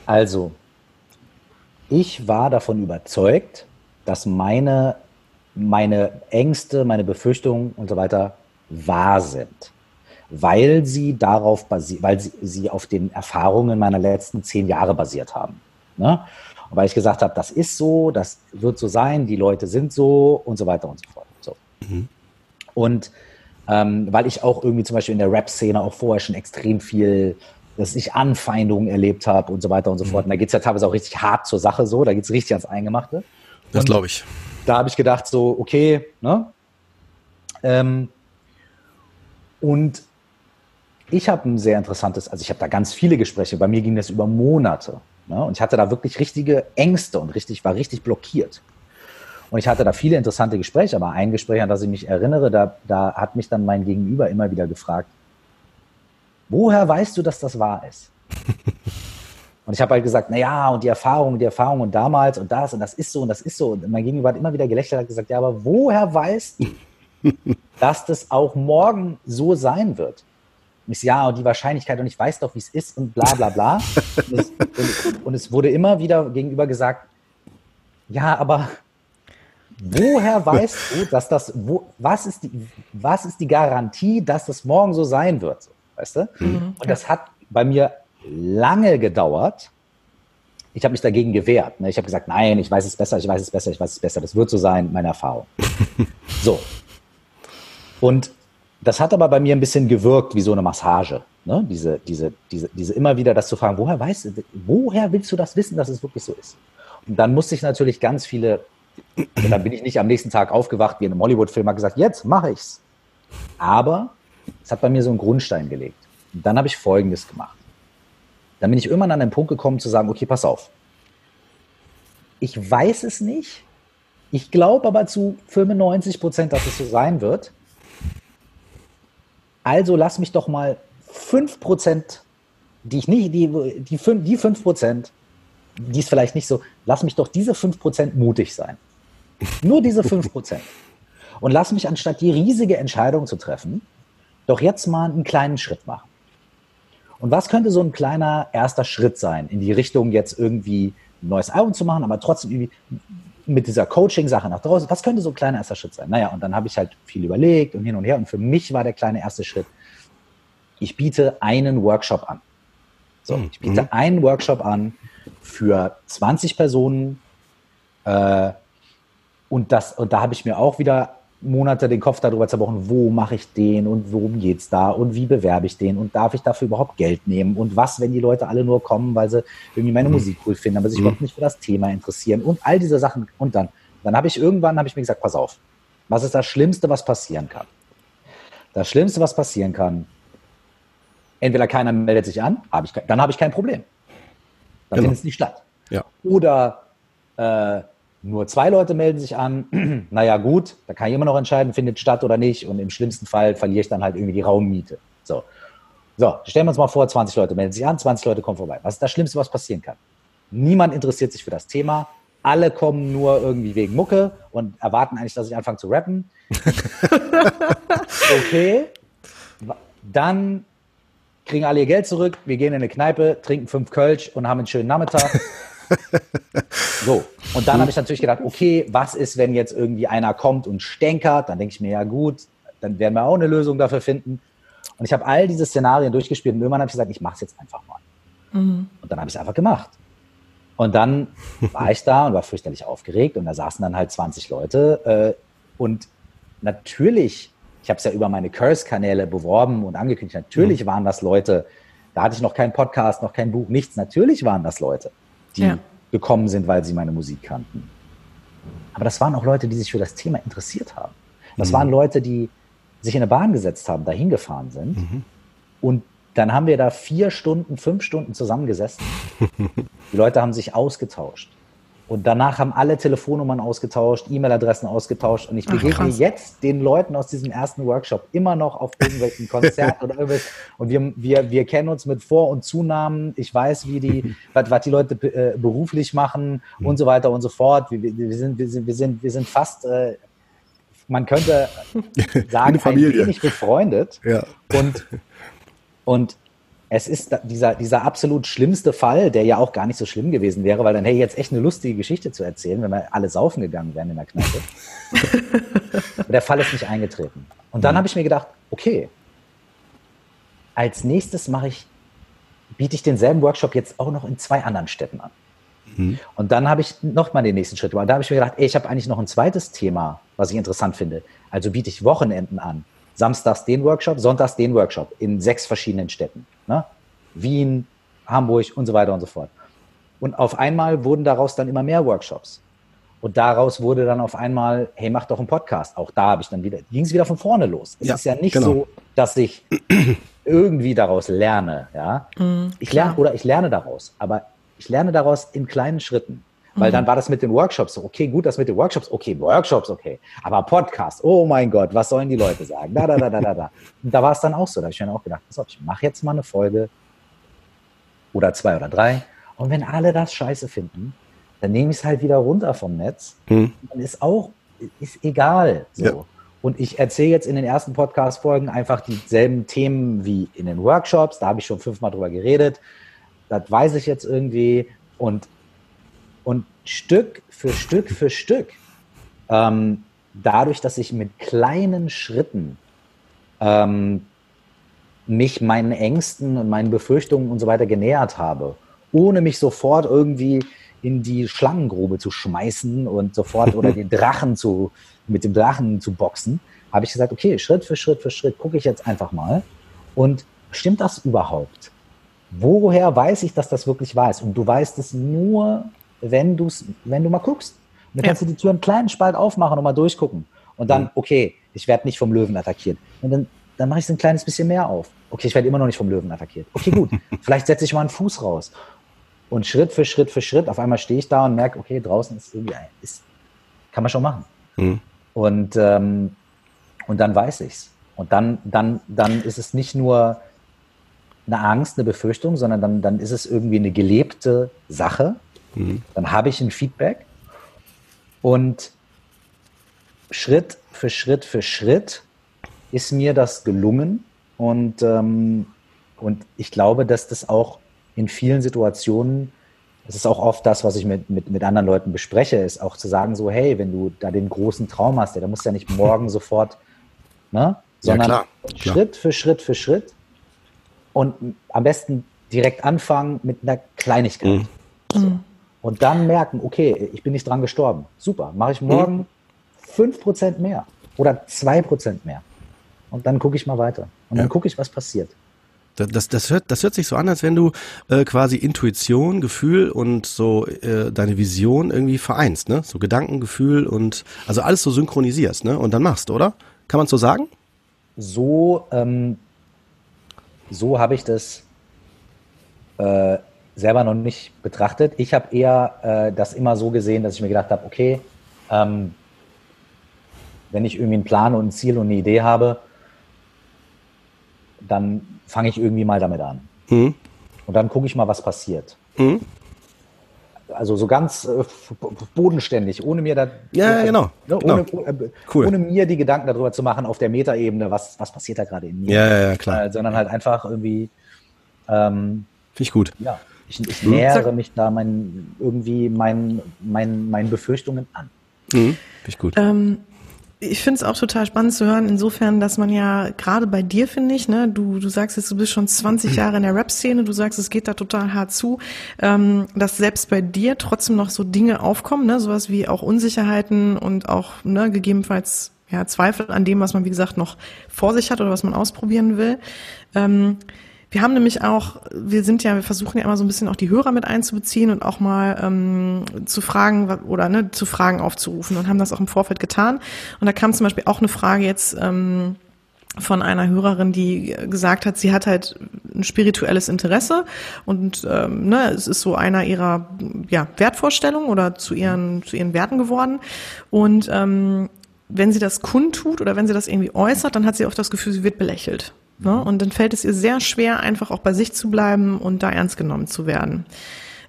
Also, ich war davon überzeugt, dass meine, meine Ängste, meine Befürchtungen und so weiter wahr sind, weil sie darauf basiert, weil sie, sie auf den Erfahrungen meiner letzten zehn Jahre basiert haben. Ne? Und weil ich gesagt habe, das ist so, das wird so sein, die Leute sind so und so weiter und so fort. So. Mhm. Und ähm, weil ich auch irgendwie zum Beispiel in der Rap-Szene auch vorher schon extrem viel, dass ich Anfeindungen erlebt habe und so weiter und so mhm. fort. Und da geht es ja teilweise auch richtig hart zur Sache so, da geht es richtig ans Eingemachte. Das glaube ich. Da habe ich gedacht, so, okay, ne? Ähm, und ich habe ein sehr interessantes, also ich habe da ganz viele Gespräche, bei mir ging das über Monate. Ne? Und ich hatte da wirklich richtige Ängste und richtig, war richtig blockiert. Und ich hatte da viele interessante Gespräche, aber ein Gespräch, an das ich mich erinnere, da, da hat mich dann mein Gegenüber immer wieder gefragt, woher weißt du, dass das wahr ist? [laughs] Und ich habe halt gesagt, na ja, und die Erfahrung, die Erfahrung und damals und das und das ist so und das ist so. Und mein Gegenüber hat immer wieder gelächelt und gesagt, ja, aber woher weißt du, [laughs] dass das auch morgen so sein wird? Und ich so, ja, und die Wahrscheinlichkeit und ich weiß doch, wie es ist und bla bla bla. und, es, und, und es wurde immer wieder gegenüber gesagt, ja, aber woher weißt du, dass das, wo, was, ist die, was ist die Garantie, dass das morgen so sein wird? So, weißt du? Mhm. Und das hat bei mir lange gedauert. Ich habe mich dagegen gewehrt. Ne? Ich habe gesagt, nein, ich weiß es besser, ich weiß es besser, ich weiß es besser. Das wird so sein, meine Erfahrung. [laughs] so. Und das hat aber bei mir ein bisschen gewirkt wie so eine Massage. Ne? Diese, diese, diese, diese immer wieder das zu fragen, woher weißt du, woher willst du das wissen, dass es wirklich so ist? Und dann musste ich natürlich ganz viele, also dann bin ich nicht am nächsten Tag aufgewacht wie in einem Hollywood-Film, habe gesagt, jetzt mache ich's. Aber es hat bei mir so einen Grundstein gelegt. Und dann habe ich Folgendes gemacht. Dann bin ich irgendwann an den Punkt gekommen zu sagen, okay, pass auf. Ich weiß es nicht. Ich glaube aber zu 95 Prozent, dass es so sein wird. Also lass mich doch mal 5 Prozent, die ich nicht, die, die, 5, die 5 Prozent, die ist vielleicht nicht so, lass mich doch diese 5 Prozent mutig sein. Nur diese [laughs] 5 Prozent. Und lass mich anstatt die riesige Entscheidung zu treffen, doch jetzt mal einen kleinen Schritt machen. Und was könnte so ein kleiner erster Schritt sein, in die Richtung jetzt irgendwie ein neues Album zu machen, aber trotzdem irgendwie mit dieser Coaching-Sache nach draußen, was könnte so ein kleiner erster Schritt sein? Naja, und dann habe ich halt viel überlegt und hin und her. Und für mich war der kleine erste Schritt, ich biete einen Workshop an. So, hm, ich biete mhm. einen Workshop an für 20 Personen. Äh, und, das, und da habe ich mir auch wieder Monate den Kopf darüber zerbrochen, wo mache ich den und worum geht es da und wie bewerbe ich den und darf ich dafür überhaupt Geld nehmen und was, wenn die Leute alle nur kommen, weil sie irgendwie meine mhm. Musik cool finden, aber sich mhm. überhaupt nicht für das Thema interessieren und all diese Sachen. Und dann, dann habe ich irgendwann, habe ich mir gesagt, pass auf, was ist das Schlimmste, was passieren kann? Das Schlimmste, was passieren kann, entweder keiner meldet sich an, hab ich, dann habe ich kein Problem. Dann genau. findet es nicht statt. Ja. Oder äh, nur zwei Leute melden sich an, [clears throat] naja gut, da kann ich immer noch entscheiden, findet statt oder nicht. Und im schlimmsten Fall verliere ich dann halt irgendwie die Raummiete. So. So, stellen wir uns mal vor, 20 Leute melden sich an, 20 Leute kommen vorbei. Was ist das Schlimmste, was passieren kann? Niemand interessiert sich für das Thema. Alle kommen nur irgendwie wegen Mucke und erwarten eigentlich, dass ich anfange zu rappen. [laughs] okay. Dann kriegen alle ihr Geld zurück. Wir gehen in eine Kneipe, trinken fünf Kölsch und haben einen schönen Nachmittag. [laughs] so, und dann habe ich natürlich gedacht, okay, was ist, wenn jetzt irgendwie einer kommt und stänkert? Dann denke ich mir, ja gut, dann werden wir auch eine Lösung dafür finden. Und ich habe all diese Szenarien durchgespielt und irgendwann habe ich gesagt, ich mache es jetzt einfach mal. Mhm. Und dann habe ich es einfach gemacht. Und dann war ich da und war fürchterlich aufgeregt und da saßen dann halt 20 Leute. Äh, und natürlich, ich habe es ja über meine Curse-Kanäle beworben und angekündigt, natürlich mhm. waren das Leute, da hatte ich noch keinen Podcast, noch kein Buch, nichts. Natürlich waren das Leute, die ja. gekommen sind, weil sie meine Musik kannten. Aber das waren auch Leute, die sich für das Thema interessiert haben. Das mhm. waren Leute, die sich in eine Bahn gesetzt haben, dahin gefahren sind. Mhm. Und dann haben wir da vier Stunden, fünf Stunden zusammengesessen. [laughs] Die Leute haben sich ausgetauscht. Und danach haben alle Telefonnummern ausgetauscht, E-Mail-Adressen ausgetauscht. Und ich begegne Ach, jetzt den Leuten aus diesem ersten Workshop immer noch auf irgendwelchen [laughs] Konzerten oder irgendwas. Und wir, wir, wir kennen uns mit Vor- und Zunahmen. Ich weiß, wie die, [laughs] was, was die Leute äh, beruflich machen und so weiter und so fort. Wir, wir, sind, wir, sind, wir, sind, wir sind fast, äh, man könnte [laughs] sagen, ein wenig befreundet. Ja. Und, und es ist dieser, dieser absolut schlimmste Fall, der ja auch gar nicht so schlimm gewesen wäre, weil dann hätte ich jetzt echt eine lustige Geschichte zu erzählen, wenn wir alle saufen gegangen wären in der Kneipe. [laughs] der Fall ist nicht eingetreten. Und dann mhm. habe ich mir gedacht, okay, als nächstes mache ich, biete ich denselben Workshop jetzt auch noch in zwei anderen Städten an. Mhm. Und dann habe ich nochmal den nächsten Schritt gemacht. Da habe ich mir gedacht, ey, ich habe eigentlich noch ein zweites Thema, was ich interessant finde. Also biete ich Wochenenden an samstags den Workshop, sonntags den Workshop in sechs verschiedenen Städten. Ne? Wien, Hamburg und so weiter und so fort. Und auf einmal wurden daraus dann immer mehr Workshops. Und daraus wurde dann auf einmal, hey, mach doch einen Podcast. Auch da habe ich dann wieder, ging es wieder von vorne los. Es ja, ist ja nicht genau. so, dass ich [clears throat] irgendwie daraus lerne, ja. Mhm, ich lerne oder ich lerne daraus, aber ich lerne daraus in kleinen Schritten. Weil dann mhm. war das mit den Workshops so, okay, gut, das mit den Workshops, okay, Workshops, okay. Aber Podcast, oh mein Gott, was sollen die Leute sagen? Da, da, da, da, da, da. Und da war es dann auch so. Da habe ich mir auch gedacht, pass auf, ich mache jetzt mal eine Folge oder zwei oder drei Und wenn alle das scheiße finden, dann nehme ich es halt wieder runter vom Netz. Mhm. Dann ist auch, ist egal. So. Ja. Und ich erzähle jetzt in den ersten Podcast-Folgen einfach dieselben Themen wie in den Workshops. Da habe ich schon fünfmal drüber geredet. Das weiß ich jetzt irgendwie. Und, und Stück für Stück für Stück, ähm, dadurch, dass ich mit kleinen Schritten ähm, mich meinen Ängsten und meinen Befürchtungen und so weiter genähert habe, ohne mich sofort irgendwie in die Schlangengrube zu schmeißen und sofort oder den [laughs] Drachen zu, mit dem Drachen zu boxen, habe ich gesagt, okay, Schritt für Schritt für Schritt gucke ich jetzt einfach mal und stimmt das überhaupt? Woher weiß ich, dass das wirklich wahr ist? Und du weißt es nur, wenn, du's, wenn du mal guckst. Und dann ja. kannst du die Tür einen kleinen Spalt aufmachen und mal durchgucken. Und dann, okay, ich werde nicht vom Löwen attackiert. Und dann, dann mache ich es ein kleines bisschen mehr auf. Okay, ich werde immer noch nicht vom Löwen attackiert. Okay, gut. [laughs] Vielleicht setze ich mal einen Fuß raus. Und Schritt für Schritt für Schritt, auf einmal stehe ich da und merke, okay, draußen ist irgendwie, ein, ist, kann man schon machen. Mhm. Und, ähm, und dann weiß ich's. Und dann, dann, dann ist es nicht nur eine Angst, eine Befürchtung, sondern dann, dann ist es irgendwie eine gelebte Sache. Mhm. Dann habe ich ein Feedback. Und Schritt für Schritt für Schritt ist mir das gelungen. Und, ähm, und ich glaube, dass das auch in vielen Situationen, das ist auch oft das, was ich mit, mit, mit anderen Leuten bespreche, ist auch zu sagen, so, hey, wenn du da den großen Traum hast, ja, dann musst du ja nicht morgen [laughs] sofort, ne? sondern ja, klar, klar. Schritt für Schritt für Schritt und am besten direkt anfangen mit einer Kleinigkeit. Mhm. So. Und dann merken, okay, ich bin nicht dran gestorben. Super, mache ich morgen mhm. 5% mehr oder 2% mehr. Und dann gucke ich mal weiter. Und ja. dann gucke ich, was passiert. Das, das, das, hört, das hört sich so an, als wenn du äh, quasi Intuition, Gefühl und so äh, deine Vision irgendwie vereinst, ne? So Gedanken, Gefühl und also alles so synchronisierst, ne? Und dann machst, oder? Kann man so sagen? So, ähm, so habe ich das äh, selber noch nicht betrachtet. Ich habe eher äh, das immer so gesehen, dass ich mir gedacht habe, okay, ähm, wenn ich irgendwie einen Plan und ein Ziel und eine Idee habe, dann fange ich irgendwie mal damit an. Mhm. Und dann gucke ich mal, was passiert. Mhm. Also so ganz äh, bodenständig, ohne mir da, ja, äh, genau, ne, genau. Ohne, äh, cool. ohne, mir die Gedanken darüber zu machen auf der Metaebene, was, was passiert da gerade in mir. Ja, ja, ja klar. Äh, sondern halt einfach irgendwie. Ähm, Finde ich gut. Ja, ich, ich mhm. nähere mich da mein, irgendwie mein, mein, meinen Befürchtungen an. Mhm. Finde ich gut. Ähm, ich finde es auch total spannend zu hören, insofern, dass man ja gerade bei dir, finde ich, ne, du, du sagst jetzt, du bist schon 20 Jahre in der Rap-Szene, du sagst, es geht da total hart zu, ähm, dass selbst bei dir trotzdem noch so Dinge aufkommen, ne, sowas wie auch Unsicherheiten und auch ne, gegebenenfalls ja, Zweifel an dem, was man, wie gesagt, noch vor sich hat oder was man ausprobieren will. Ähm, wir haben nämlich auch, wir sind ja, wir versuchen ja immer so ein bisschen auch die Hörer mit einzubeziehen und auch mal ähm, zu fragen oder ne, zu Fragen aufzurufen und haben das auch im Vorfeld getan. Und da kam zum Beispiel auch eine Frage jetzt ähm, von einer Hörerin, die gesagt hat, sie hat halt ein spirituelles Interesse und ähm, ne, es ist so einer ihrer ja, Wertvorstellungen oder zu ihren, zu ihren Werten geworden. Und ähm, wenn sie das kundtut oder wenn sie das irgendwie äußert, dann hat sie oft das Gefühl, sie wird belächelt. Ne? Und dann fällt es ihr sehr schwer, einfach auch bei sich zu bleiben und da ernst genommen zu werden.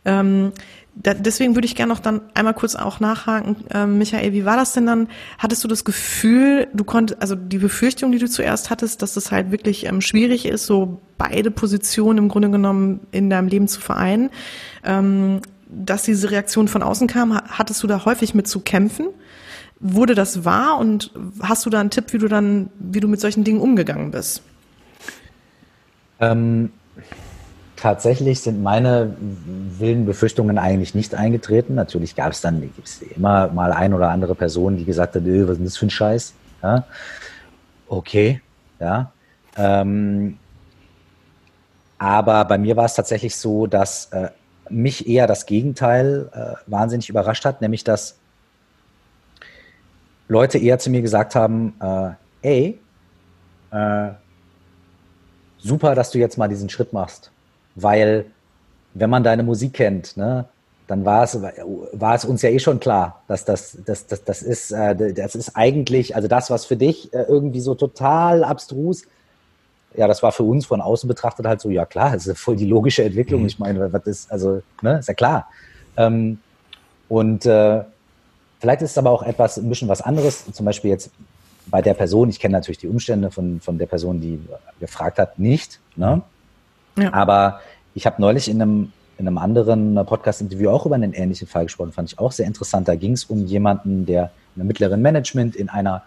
Ähm, da, deswegen würde ich gerne noch dann einmal kurz auch nachhaken, äh, Michael, wie war das denn dann? Hattest du das Gefühl, du konntest, also die Befürchtung, die du zuerst hattest, dass es halt wirklich ähm, schwierig ist, so beide Positionen im Grunde genommen in deinem Leben zu vereinen, ähm, dass diese Reaktion von außen kam, hattest du da häufig mit zu kämpfen? Wurde das wahr und hast du da einen Tipp, wie du dann, wie du mit solchen Dingen umgegangen bist? Ähm, tatsächlich sind meine wilden Befürchtungen eigentlich nicht eingetreten. Natürlich gab es dann gibt's immer mal ein oder andere Person, die gesagt hat, was ist das für ein Scheiß? Ja? Okay, ja. Ähm, aber bei mir war es tatsächlich so, dass äh, mich eher das Gegenteil äh, wahnsinnig überrascht hat, nämlich dass Leute eher zu mir gesagt haben, äh, ey, äh, super, dass du jetzt mal diesen Schritt machst. Weil, wenn man deine Musik kennt, ne, dann war es, war es uns ja eh schon klar, dass das, das, das, das ist, äh, das ist eigentlich, also das, was für dich äh, irgendwie so total abstrus ja, das war für uns von außen betrachtet halt so, ja klar, das ist voll die logische Entwicklung. Mhm. Ich meine, was ist, also, ne, ist ja klar. Ähm, und äh, vielleicht ist es aber auch etwas, ein bisschen was anderes. Zum Beispiel jetzt bei der Person, ich kenne natürlich die Umstände von, von der Person, die gefragt hat, nicht. Ne? Ja. Aber ich habe neulich in einem, in einem anderen Podcast-Interview auch über einen ähnlichen Fall gesprochen, fand ich auch sehr interessant. Da ging es um jemanden, der in einem mittleren Management in einer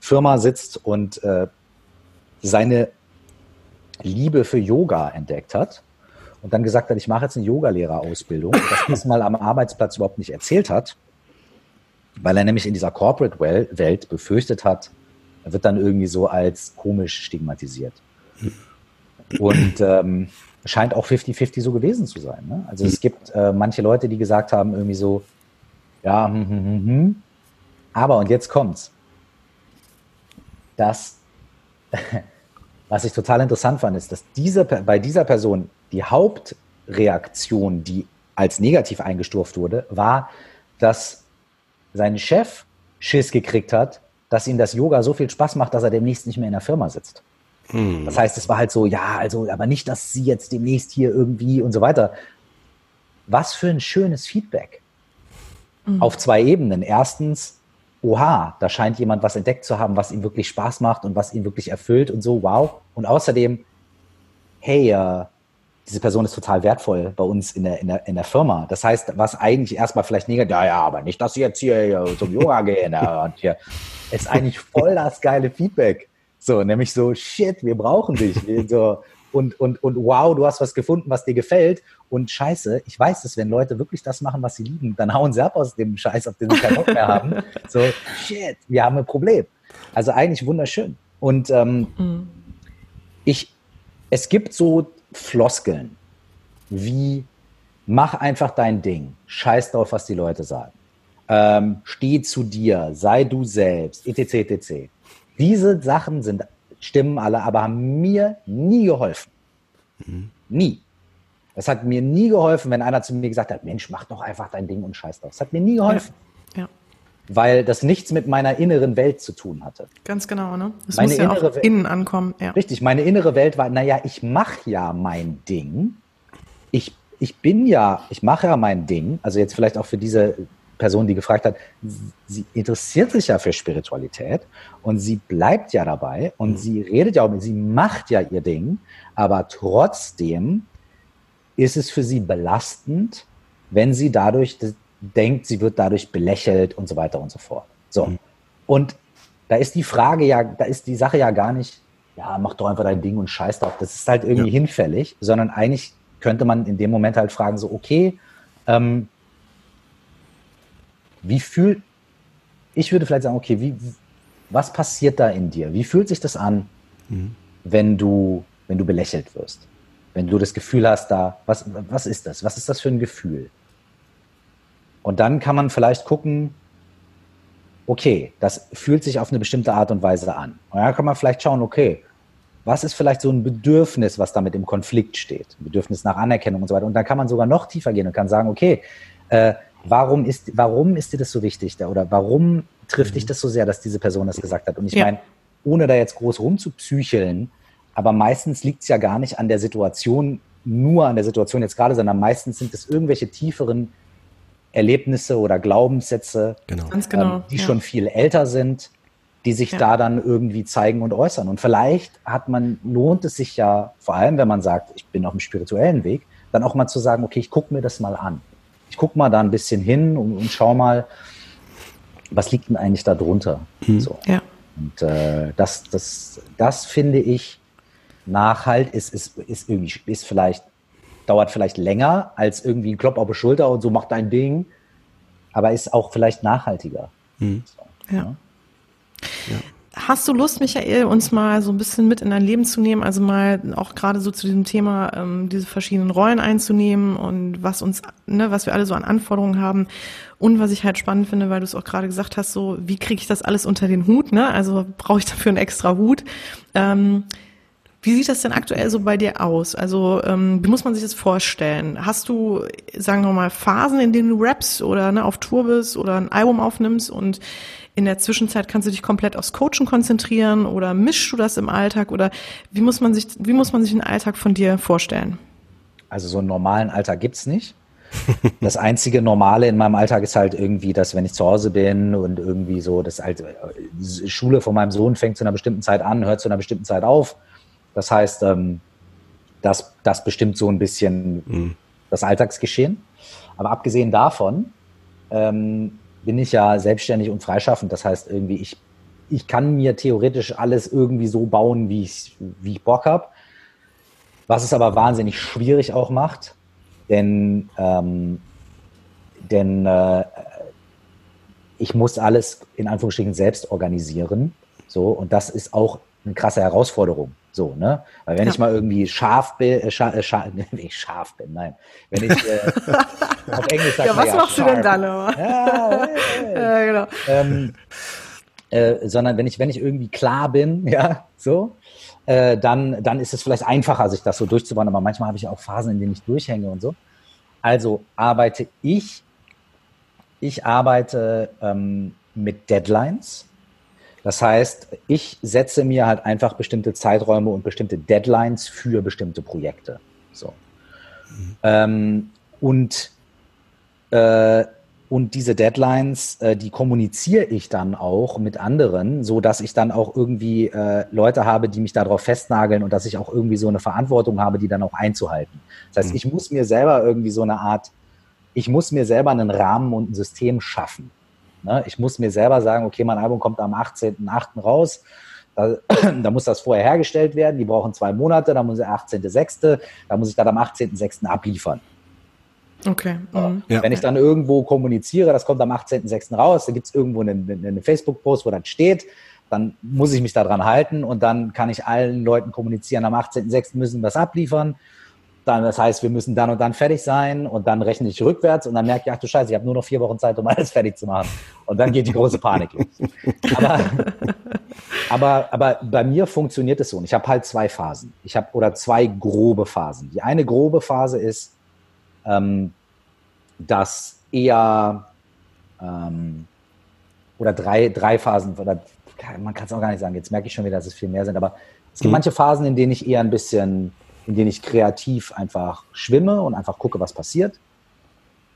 Firma sitzt und äh, seine Liebe für Yoga entdeckt hat und dann gesagt hat, ich mache jetzt eine Yogalehrerausbildung das erstmal am Arbeitsplatz überhaupt nicht erzählt hat, weil er nämlich in dieser Corporate-Welt befürchtet hat, er wird dann irgendwie so als komisch stigmatisiert. Und ähm, scheint auch 50-50 so gewesen zu sein. Ne? Also es gibt äh, manche Leute, die gesagt haben, irgendwie so, ja, hm, hm, hm, hm. aber und jetzt kommt's. Das, [laughs] was ich total interessant fand, ist, dass diese, bei dieser Person die Hauptreaktion, die als negativ eingestuft wurde, war, dass sein Chef Schiss gekriegt hat, dass ihm das Yoga so viel Spaß macht, dass er demnächst nicht mehr in der Firma sitzt. Hm. Das heißt, es war halt so, ja, also, aber nicht, dass sie jetzt demnächst hier irgendwie und so weiter. Was für ein schönes Feedback. Mhm. Auf zwei Ebenen. Erstens, oha, da scheint jemand was entdeckt zu haben, was ihm wirklich Spaß macht und was ihn wirklich erfüllt und so, wow. Und außerdem, hey, äh, diese Person ist total wertvoll bei uns in der, in der, in der Firma. Das heißt, was eigentlich erstmal vielleicht negativ, ja, ja, aber nicht, dass sie jetzt hier zum Yoga gehen [laughs] und hier, ist eigentlich voll das geile Feedback. So, nämlich so, shit, wir brauchen dich. so, und, und, und wow, du hast was gefunden, was dir gefällt. Und scheiße, ich weiß dass wenn Leute wirklich das machen, was sie lieben, dann hauen sie ab aus dem Scheiß, auf den sie keinen Bock mehr haben. So, shit, wir haben ein Problem. Also eigentlich wunderschön. Und ähm, mhm. ich, es gibt so Floskeln wie mach einfach dein Ding, scheiß drauf, was die Leute sagen. Ähm, steh zu dir, sei du selbst, etc., etc. Diese Sachen sind, stimmen alle, aber haben mir nie geholfen. Mhm. Nie. Es hat mir nie geholfen, wenn einer zu mir gesagt hat, Mensch, mach doch einfach dein Ding und scheiß drauf. Es hat mir nie geholfen. Ja. Weil das nichts mit meiner inneren Welt zu tun hatte. Ganz genau, ne? Das meine muss ja auch innen ankommen. Ja. Richtig, meine innere Welt war, naja, ich mache ja mein Ding. Ich, ich bin ja, ich mache ja mein Ding. Also jetzt vielleicht auch für diese Person, die gefragt hat, sie interessiert sich ja für Spiritualität und sie bleibt ja dabei und mhm. sie redet ja auch, sie macht ja ihr Ding, aber trotzdem ist es für sie belastend, wenn sie dadurch denkt, sie wird dadurch belächelt und so weiter und so fort. So. Mhm. Und da ist die Frage ja, da ist die Sache ja gar nicht, ja, mach doch einfach dein Ding und scheiß drauf. Das ist halt irgendwie ja. hinfällig, sondern eigentlich könnte man in dem Moment halt fragen, so, okay, ähm, wie fühlt, ich würde vielleicht sagen, okay, wie, was passiert da in dir? Wie fühlt sich das an, mhm. wenn du, wenn du belächelt wirst? Wenn du das Gefühl hast, da, was, was ist das? Was ist das für ein Gefühl? Und dann kann man vielleicht gucken, okay, das fühlt sich auf eine bestimmte Art und Weise an. Und dann kann man vielleicht schauen, okay, was ist vielleicht so ein Bedürfnis, was damit im Konflikt steht? Ein Bedürfnis nach Anerkennung und so weiter. Und dann kann man sogar noch tiefer gehen und kann sagen, okay, äh, warum ist, warum ist dir das so wichtig? Oder warum trifft mhm. dich das so sehr, dass diese Person das gesagt hat? Und ich ja. meine, ohne da jetzt groß rumzupsycheln, aber meistens liegt es ja gar nicht an der Situation, nur an der Situation jetzt gerade, sondern meistens sind es irgendwelche tieferen Erlebnisse oder Glaubenssätze, genau. Genau, ähm, die ja. schon viel älter sind, die sich ja. da dann irgendwie zeigen und äußern. Und vielleicht hat man, lohnt es sich ja, vor allem wenn man sagt, ich bin auf dem spirituellen Weg, dann auch mal zu sagen, okay, ich gucke mir das mal an ich gucke mal da ein bisschen hin und, und schau mal, was liegt denn eigentlich da drunter? Mhm. So. Ja. Und äh, das, das, das finde ich nachhalt, ist, ist, ist irgendwie, ist vielleicht, dauert vielleicht länger als irgendwie ein Klopp auf die Schulter und so macht dein Ding, aber ist auch vielleicht nachhaltiger. Mhm. So, ja. ja. ja. Hast du Lust, Michael, uns mal so ein bisschen mit in dein Leben zu nehmen? Also mal auch gerade so zu diesem Thema, ähm, diese verschiedenen Rollen einzunehmen und was uns, ne, was wir alle so an Anforderungen haben. Und was ich halt spannend finde, weil du es auch gerade gesagt hast, so wie kriege ich das alles unter den Hut? Ne? Also brauche ich dafür einen extra Hut? Ähm, Wie sieht das denn aktuell so bei dir aus? Also ähm, wie muss man sich das vorstellen? Hast du, sagen wir mal, Phasen, in denen du rappst oder ne, auf Tour bist oder ein Album aufnimmst und in der Zwischenzeit kannst du dich komplett aufs Coachen konzentrieren oder mischst du das im Alltag oder wie muss man sich, wie muss man sich einen Alltag von dir vorstellen? Also so einen normalen Alltag gibt's nicht. Das einzige Normale in meinem Alltag ist halt irgendwie, dass wenn ich zu Hause bin und irgendwie so, das halt, äh, Schule von meinem Sohn fängt zu einer bestimmten Zeit an, hört zu einer bestimmten Zeit auf das heißt, ähm, das, das bestimmt so ein bisschen mhm. das Alltagsgeschehen. Aber abgesehen davon ähm, bin ich ja selbstständig und freischaffend. Das heißt, irgendwie, ich, ich kann mir theoretisch alles irgendwie so bauen, wie ich, wie ich Bock habe. Was es aber wahnsinnig schwierig auch macht, denn, ähm, denn äh, ich muss alles in Anführungsstrichen selbst organisieren. So, und das ist auch eine krasse Herausforderung. So, ne? Weil wenn ja. ich mal irgendwie scharf bin, äh, scharf, äh, [laughs] wenn ich scharf bin, nein. Wenn ich äh, [laughs] auf Englisch sage, ja, was ja, machst scharf. du denn dann immer? Ja, hey, [laughs] ja genau. Ähm, äh, sondern wenn ich, wenn ich irgendwie klar bin, ja, so, äh, dann, dann ist es vielleicht einfacher, sich das so durchzubauen. Aber manchmal habe ich auch Phasen, in denen ich durchhänge und so. Also arbeite ich, ich arbeite ähm, mit Deadlines das heißt, ich setze mir halt einfach bestimmte Zeiträume und bestimmte Deadlines für bestimmte Projekte. So. Mhm. Ähm, und, äh, und diese Deadlines, äh, die kommuniziere ich dann auch mit anderen, so dass ich dann auch irgendwie äh, Leute habe, die mich darauf festnageln und dass ich auch irgendwie so eine Verantwortung habe, die dann auch einzuhalten. Das heißt, mhm. ich muss mir selber irgendwie so eine Art, ich muss mir selber einen Rahmen und ein System schaffen. Ne? Ich muss mir selber sagen, okay, mein Album kommt am 18.8. raus. Da, [clears throat] da, muss das vorher hergestellt werden. Die brauchen zwei Monate. Da muss ich 18.6. Da muss ich dann am 18.6. abliefern. Okay. Mhm. Ja. Wenn ich dann irgendwo kommuniziere, das kommt am 18.6. raus, da gibt es irgendwo einen, einen Facebook-Post, wo das steht, dann muss ich mich daran halten und dann kann ich allen Leuten kommunizieren, am 18.6. müssen wir das abliefern dann, das heißt, wir müssen dann und dann fertig sein und dann rechne ich rückwärts und dann merke ich, ach du Scheiße, ich habe nur noch vier Wochen Zeit, um alles fertig zu machen. Und dann geht die große Panik los. Aber, aber, aber bei mir funktioniert es so. Und ich habe halt zwei Phasen. Ich habe oder zwei grobe Phasen. Die eine grobe Phase ist, ähm, dass eher ähm, oder drei, drei Phasen, oder man kann es auch gar nicht sagen, jetzt merke ich schon wieder, dass es viel mehr sind, aber es gibt mhm. manche Phasen, in denen ich eher ein bisschen in denen ich kreativ einfach schwimme und einfach gucke, was passiert.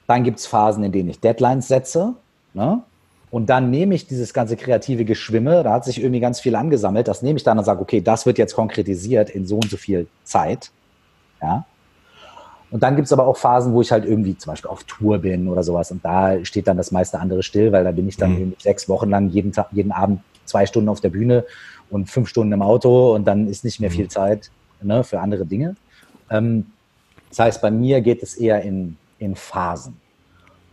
Dann gibt es Phasen, in denen ich Deadlines setze. Ne? Und dann nehme ich dieses ganze kreative Geschwimme, da hat sich irgendwie ganz viel angesammelt, das nehme ich dann und sage, okay, das wird jetzt konkretisiert in so und so viel Zeit. Ja. Und dann gibt es aber auch Phasen, wo ich halt irgendwie zum Beispiel auf Tour bin oder sowas und da steht dann das meiste andere still, weil da bin ich dann mhm. sechs Wochen lang jeden Tag, jeden Abend zwei Stunden auf der Bühne und fünf Stunden im Auto und dann ist nicht mehr viel mhm. Zeit ne, für andere Dinge. Ähm, das heißt, bei mir geht es eher in, in Phasen.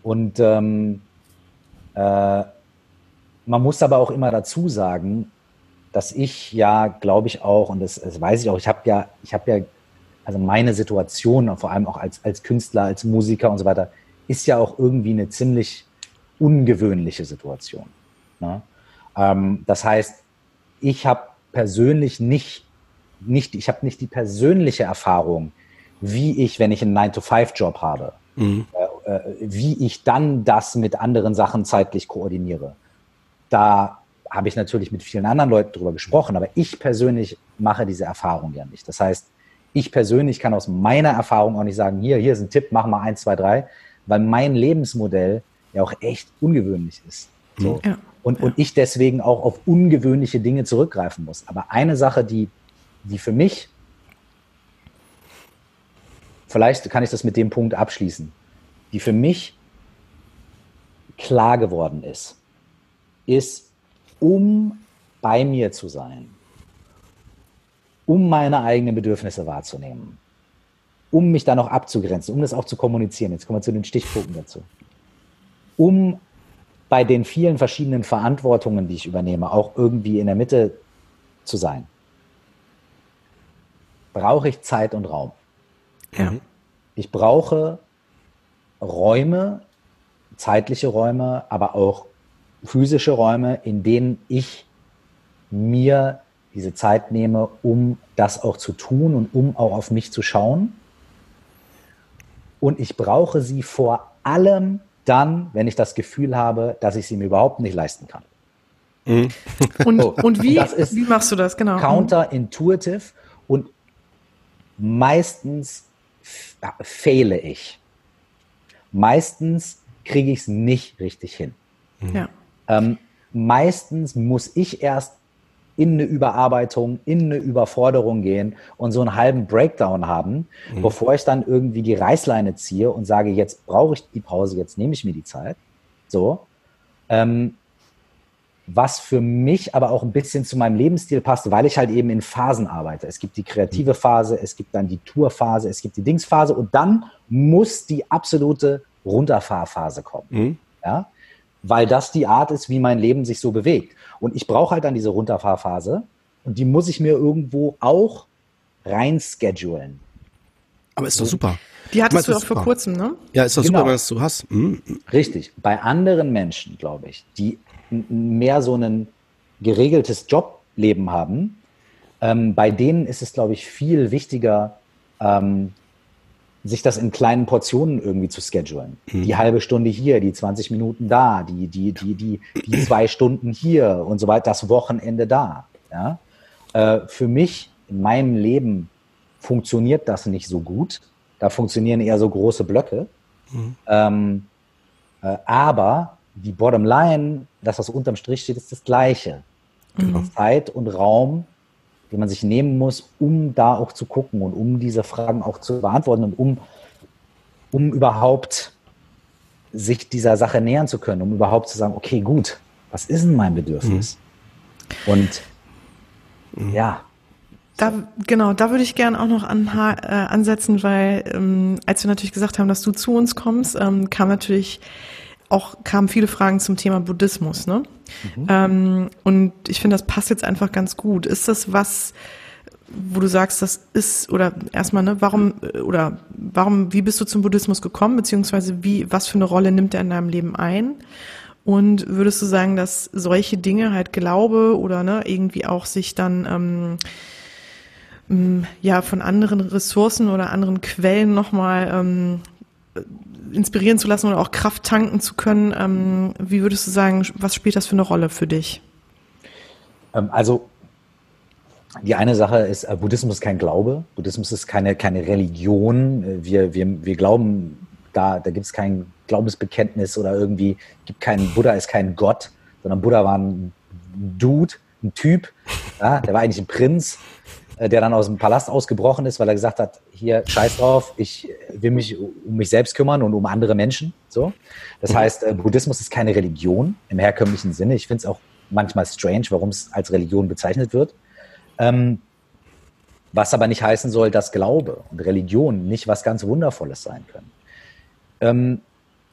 Und ähm, äh, man muss aber auch immer dazu sagen, dass ich ja, glaube ich auch, und das, das weiß ich auch, ich habe ja, ich habe ja, also meine Situation, vor allem auch als, als Künstler, als Musiker und so weiter, ist ja auch irgendwie eine ziemlich ungewöhnliche Situation. Ne? Ähm, das heißt, ich habe persönlich nicht nicht, ich habe nicht die persönliche Erfahrung, wie ich, wenn ich einen 9-to-5-Job habe, mhm. äh, äh, wie ich dann das mit anderen Sachen zeitlich koordiniere. Da habe ich natürlich mit vielen anderen Leuten drüber gesprochen, aber ich persönlich mache diese Erfahrung ja nicht. Das heißt, ich persönlich kann aus meiner Erfahrung auch nicht sagen, hier, hier ist ein Tipp, mach mal eins, zwei, drei, weil mein Lebensmodell ja auch echt ungewöhnlich ist. So. Ja. Und, und ich deswegen auch auf ungewöhnliche Dinge zurückgreifen muss. Aber eine Sache, die die für mich, vielleicht kann ich das mit dem Punkt abschließen, die für mich klar geworden ist, ist, um bei mir zu sein, um meine eigenen Bedürfnisse wahrzunehmen, um mich dann auch abzugrenzen, um das auch zu kommunizieren. Jetzt kommen wir zu den Stichpunkten dazu. Um bei den vielen verschiedenen Verantwortungen, die ich übernehme, auch irgendwie in der Mitte zu sein brauche ich Zeit und Raum. Ja. Ich brauche Räume, zeitliche Räume, aber auch physische Räume, in denen ich mir diese Zeit nehme, um das auch zu tun und um auch auf mich zu schauen. Und ich brauche sie vor allem dann, wenn ich das Gefühl habe, dass ich sie mir überhaupt nicht leisten kann. Mhm. Und, so, und wie, wie machst du das? Genau. Counterintuitive und meistens fehle ich. Meistens kriege ich es nicht richtig hin. Ja. Ähm, meistens muss ich erst in eine Überarbeitung, in eine Überforderung gehen und so einen halben Breakdown haben, mhm. bevor ich dann irgendwie die Reißleine ziehe und sage, jetzt brauche ich die Pause, jetzt nehme ich mir die Zeit. So. Ähm, was für mich aber auch ein bisschen zu meinem Lebensstil passt, weil ich halt eben in Phasen arbeite. Es gibt die kreative mhm. Phase, es gibt dann die Tourphase, es gibt die Dingsphase und dann muss die absolute Runterfahrphase kommen. Mhm. Ja? Weil das die Art ist, wie mein Leben sich so bewegt. Und ich brauche halt dann diese Runterfahrphase und die muss ich mir irgendwo auch rein schedulen. Aber ist doch super. Die hattest du auch vor kurzem, ne? Ja, ist doch genau. super, wenn du hast. Mhm. Richtig. Bei anderen Menschen, glaube ich, die mehr so ein geregeltes Jobleben haben, ähm, bei denen ist es, glaube ich, viel wichtiger, ähm, sich das in kleinen Portionen irgendwie zu schedulen. Mhm. Die halbe Stunde hier, die 20 Minuten da, die, die, die, die, die zwei Stunden hier und so weiter, das Wochenende da. Ja? Äh, für mich in meinem Leben funktioniert das nicht so gut. Da funktionieren eher so große Blöcke. Mhm. Ähm, äh, aber die Bottomline, das, was unterm Strich steht, ist das Gleiche. Mhm. Zeit und Raum den man sich nehmen muss, um da auch zu gucken und um diese Fragen auch zu beantworten und um, um überhaupt sich dieser Sache nähern zu können, um überhaupt zu sagen, okay, gut, was ist denn mein Bedürfnis? Mhm. Und mhm. ja. Da, genau, da würde ich gerne auch noch an, äh, ansetzen, weil ähm, als wir natürlich gesagt haben, dass du zu uns kommst, ähm, kam natürlich auch kamen viele Fragen zum Thema Buddhismus, ne? Mhm. Ähm, und ich finde, das passt jetzt einfach ganz gut. Ist das was, wo du sagst, das ist, oder erstmal, ne, warum, oder warum, wie bist du zum Buddhismus gekommen, beziehungsweise wie, was für eine Rolle nimmt er in deinem Leben ein? Und würdest du sagen, dass solche Dinge halt Glaube oder ne, irgendwie auch sich dann ähm, ja von anderen Ressourcen oder anderen Quellen nochmal ähm, inspirieren zu lassen oder auch Kraft tanken zu können. Ähm, wie würdest du sagen, was spielt das für eine Rolle für dich? Ähm, also die eine Sache ist, äh, Buddhismus ist kein Glaube, Buddhismus ist keine, keine Religion. Äh, wir, wir, wir glauben, da, da gibt es kein Glaubensbekenntnis oder irgendwie, gibt keinen, Buddha ist kein Gott, sondern Buddha war ein Dude, ein Typ, ja, der war eigentlich ein Prinz, der dann aus dem Palast ausgebrochen ist, weil er gesagt hat, hier, scheiß drauf, ich will mich um mich selbst kümmern und um andere Menschen. So. Das mhm. heißt, äh, Buddhismus ist keine Religion im herkömmlichen Sinne. Ich finde es auch manchmal strange, warum es als Religion bezeichnet wird. Ähm, was aber nicht heißen soll, dass Glaube und Religion nicht was ganz Wundervolles sein können. Ähm,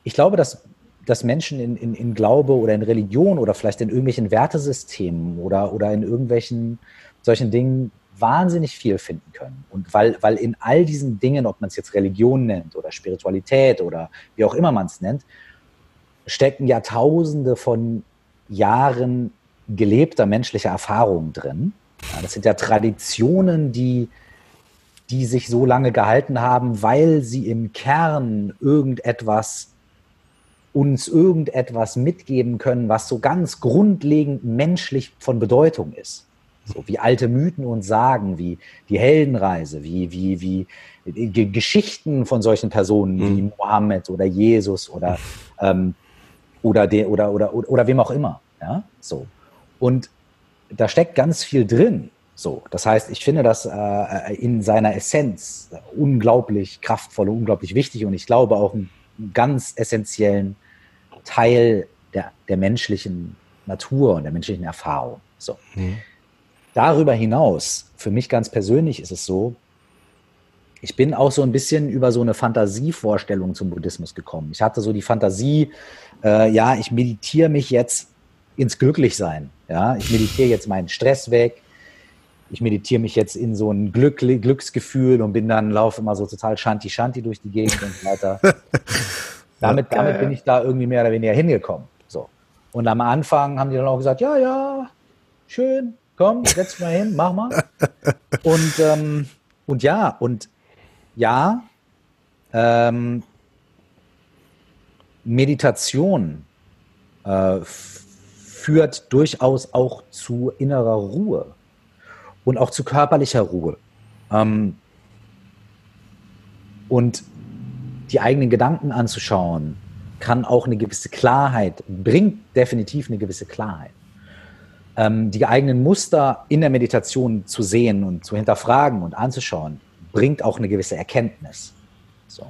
ich glaube, dass, dass Menschen in, in, in Glaube oder in Religion oder vielleicht in irgendwelchen Wertesystemen oder, oder in irgendwelchen solchen Dingen wahnsinnig viel finden können. Und weil, weil in all diesen Dingen, ob man es jetzt Religion nennt oder Spiritualität oder wie auch immer man es nennt, stecken Jahrtausende von Jahren gelebter menschlicher Erfahrung drin. Ja, das sind ja Traditionen, die, die sich so lange gehalten haben, weil sie im Kern irgendetwas uns irgendetwas mitgeben können, was so ganz grundlegend menschlich von Bedeutung ist. So wie alte Mythen und Sagen, wie die Heldenreise, wie, wie, wie die Geschichten von solchen Personen mhm. wie Mohammed oder Jesus oder, ähm, oder, de, oder, oder, oder, oder wem auch immer. Ja? So. Und da steckt ganz viel drin. So, das heißt, ich finde das äh, in seiner Essenz unglaublich kraftvoll und unglaublich wichtig und ich glaube auch einen ganz essentiellen Teil der, der menschlichen Natur und der menschlichen Erfahrung. So. Mhm. Darüber hinaus, für mich ganz persönlich ist es so, ich bin auch so ein bisschen über so eine Fantasievorstellung zum Buddhismus gekommen. Ich hatte so die Fantasie, äh, ja, ich meditiere mich jetzt ins Glücklichsein. Ja, ich meditiere jetzt meinen Stress weg. Ich meditiere mich jetzt in so ein Glück, Glücksgefühl und bin dann, laufe immer so total Shanti Shanti durch die Gegend und so weiter. [laughs] damit, damit bin ich da irgendwie mehr oder weniger hingekommen. So. Und am Anfang haben die dann auch gesagt, ja, ja, schön, komm, setz mal hin, mach mal. Und, ähm, und ja, und ja, ähm, Meditation äh, führt durchaus auch zu innerer Ruhe und auch zu körperlicher Ruhe. Ähm, und die eigenen Gedanken anzuschauen, kann auch eine gewisse Klarheit, bringt definitiv eine gewisse Klarheit. Ähm, die eigenen Muster in der Meditation zu sehen und zu hinterfragen und anzuschauen, bringt auch eine gewisse Erkenntnis. So.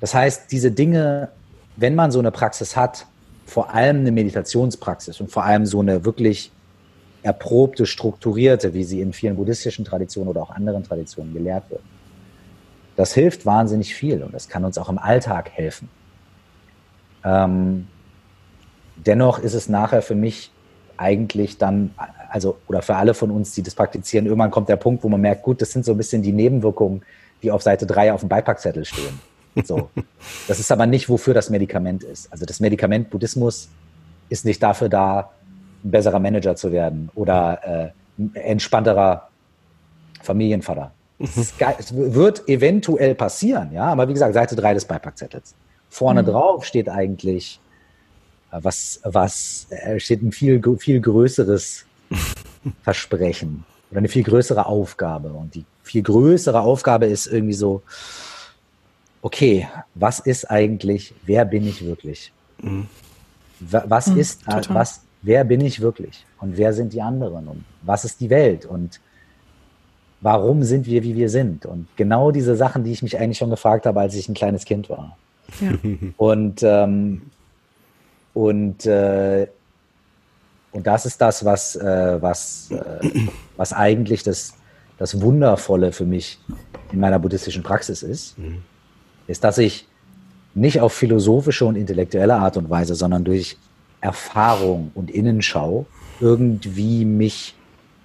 Das heißt, diese Dinge, wenn man so eine Praxis hat, vor allem eine Meditationspraxis und vor allem so eine wirklich erprobte, strukturierte, wie sie in vielen buddhistischen Traditionen oder auch anderen Traditionen gelehrt wird. Das hilft wahnsinnig viel und das kann uns auch im Alltag helfen. Ähm, dennoch ist es nachher für mich eigentlich dann, also, oder für alle von uns, die das praktizieren, irgendwann kommt der Punkt, wo man merkt, gut, das sind so ein bisschen die Nebenwirkungen, die auf Seite 3 auf dem Beipackzettel stehen. So. [laughs] Das ist aber nicht, wofür das Medikament ist. Also das Medikament Buddhismus ist nicht dafür da, ein besserer Manager zu werden oder äh, ein entspannterer Familienvater. Es, [laughs] wird eventuell passieren, ja, aber wie gesagt, Seite 3 des Beipackzettels. Vorne mhm. drauf steht eigentlich was, was äh, steht ein viel, viel größeres [laughs] Versprechen oder eine viel größere Aufgabe. Und die viel größere Aufgabe ist irgendwie so, okay, was ist eigentlich, wer bin ich wirklich? Mhm. Was mhm, ist, total. was, wer bin ich wirklich? Und wer sind die anderen? Und was ist die Welt? Und warum sind wir, wie wir sind? Und genau diese Sachen, die ich mich eigentlich schon gefragt habe, als ich ein kleines Kind war. Ja. Und, ähm, und, äh, und das ist das, was, äh, was, äh, was eigentlich das, das Wundervolle für mich in meiner buddhistischen Praxis ist, mhm. ist, dass ich nicht auf philosophische und intellektuelle Art und Weise, sondern durch Erfahrung und Innenschau irgendwie mich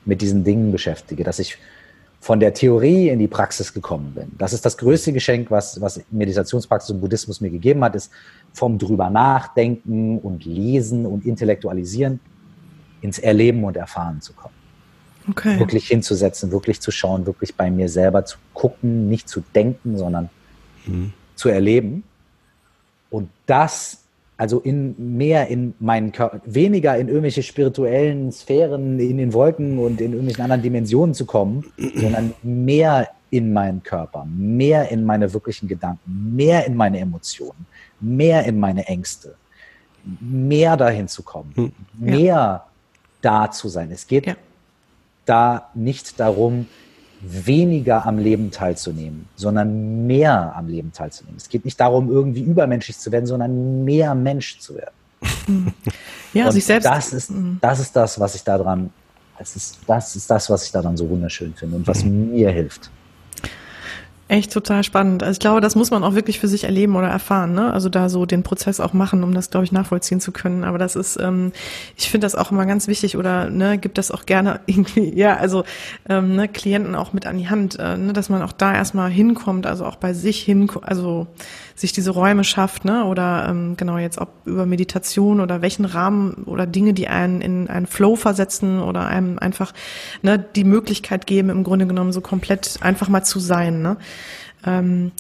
mit diesen Dingen beschäftige, dass ich von der Theorie in die Praxis gekommen bin. Das ist das größte Geschenk, was, was Meditationspraxis und Buddhismus mir gegeben hat, ist vom drüber nachdenken und lesen und intellektualisieren ins Erleben und Erfahren zu kommen. Okay. Wirklich hinzusetzen, wirklich zu schauen, wirklich bei mir selber zu gucken, nicht zu denken, sondern mhm. zu erleben. Und das also in mehr in meinen Körper, weniger in irgendwelche spirituellen Sphären, in den Wolken und in irgendwelchen anderen Dimensionen zu kommen, [clears throat] sondern mehr in meinen Körper, mehr in meine wirklichen Gedanken, mehr in meine Emotionen, mehr in meine Ängste, mehr dahin zu kommen, hm. mehr ja. da zu sein. Es geht ja. da nicht darum, weniger am Leben teilzunehmen, sondern mehr am Leben teilzunehmen. Es geht nicht darum, irgendwie übermenschlich zu werden, sondern mehr Mensch zu werden. [laughs] Ja, Und sich selbst. Das ist, mhm. das ist das, was ich daran, das ist, das ist das, was ich daran so wunderschön finde und was mhm. mir hilft. Echt total spannend. Also ich glaube, das muss man auch wirklich für sich erleben oder erfahren, ne? Also da so den Prozess auch machen, um das, glaube ich, nachvollziehen zu können. Aber das ist, ähm, ich finde das auch immer ganz wichtig oder ne, gibt das auch gerne [laughs] irgendwie, ja, also ähm, ne, Klienten auch mit an die Hand, äh, ne, dass man auch da erstmal hinkommt, also auch bei sich hin, also sich diese Räume schafft, ne? Oder ähm, genau jetzt ob über Meditation oder welchen Rahmen oder Dinge, die einen in einen Flow versetzen oder einem einfach ne, die Möglichkeit geben, im Grunde genommen so komplett einfach mal zu sein. Ne? Ähm,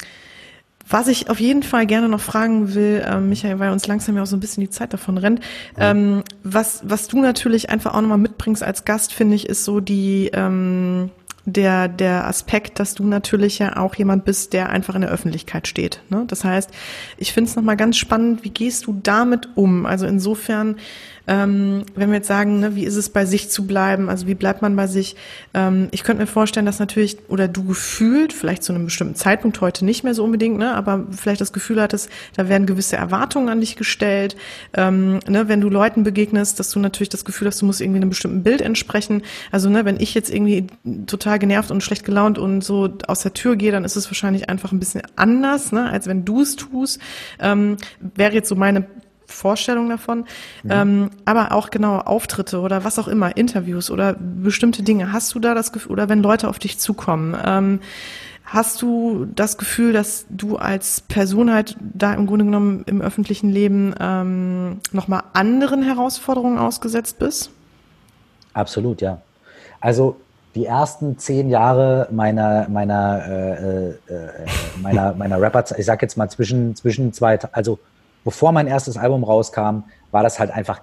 was ich auf jeden Fall gerne noch fragen will, äh, Michael, weil uns langsam ja auch so ein bisschen die Zeit davon rennt, ähm, was, was du natürlich einfach auch nochmal mitbringst als Gast, finde ich, ist so die, ähm, der, der Aspekt, dass du natürlich ja auch jemand bist, der einfach in der Öffentlichkeit steht. Ne? Das heißt, ich finde es nochmal ganz spannend, wie gehst du damit um? Also insofern, ähm, wenn wir jetzt sagen, ne, wie ist es bei sich zu bleiben, also wie bleibt man bei sich? Ähm, ich könnte mir vorstellen, dass natürlich, oder du gefühlt, vielleicht zu einem bestimmten Zeitpunkt heute nicht mehr so unbedingt, ne, aber vielleicht das Gefühl hattest, da werden gewisse Erwartungen an dich gestellt. Ähm, ne, wenn du Leuten begegnest, dass du natürlich das Gefühl hast, du musst irgendwie einem bestimmten Bild entsprechen. Also ne, wenn ich jetzt irgendwie total genervt und schlecht gelaunt und so aus der Tür gehe, dann ist es wahrscheinlich einfach ein bisschen anders, ne, als wenn du es tust. Ähm, wäre jetzt so meine Vorstellung davon. Mhm. Ähm, aber auch genau Auftritte oder was auch immer, Interviews oder bestimmte Dinge. Hast du da das Gefühl, oder wenn Leute auf dich zukommen, ähm, hast du das Gefühl, dass du als Person halt da im Grunde genommen im öffentlichen Leben ähm, nochmal anderen Herausforderungen ausgesetzt bist? Absolut, ja. Also die ersten zehn Jahre meiner meiner äh, äh, meiner meiner Rapper, ich sag jetzt mal zwischen zwischen zwei, also bevor mein erstes Album rauskam, war das halt einfach,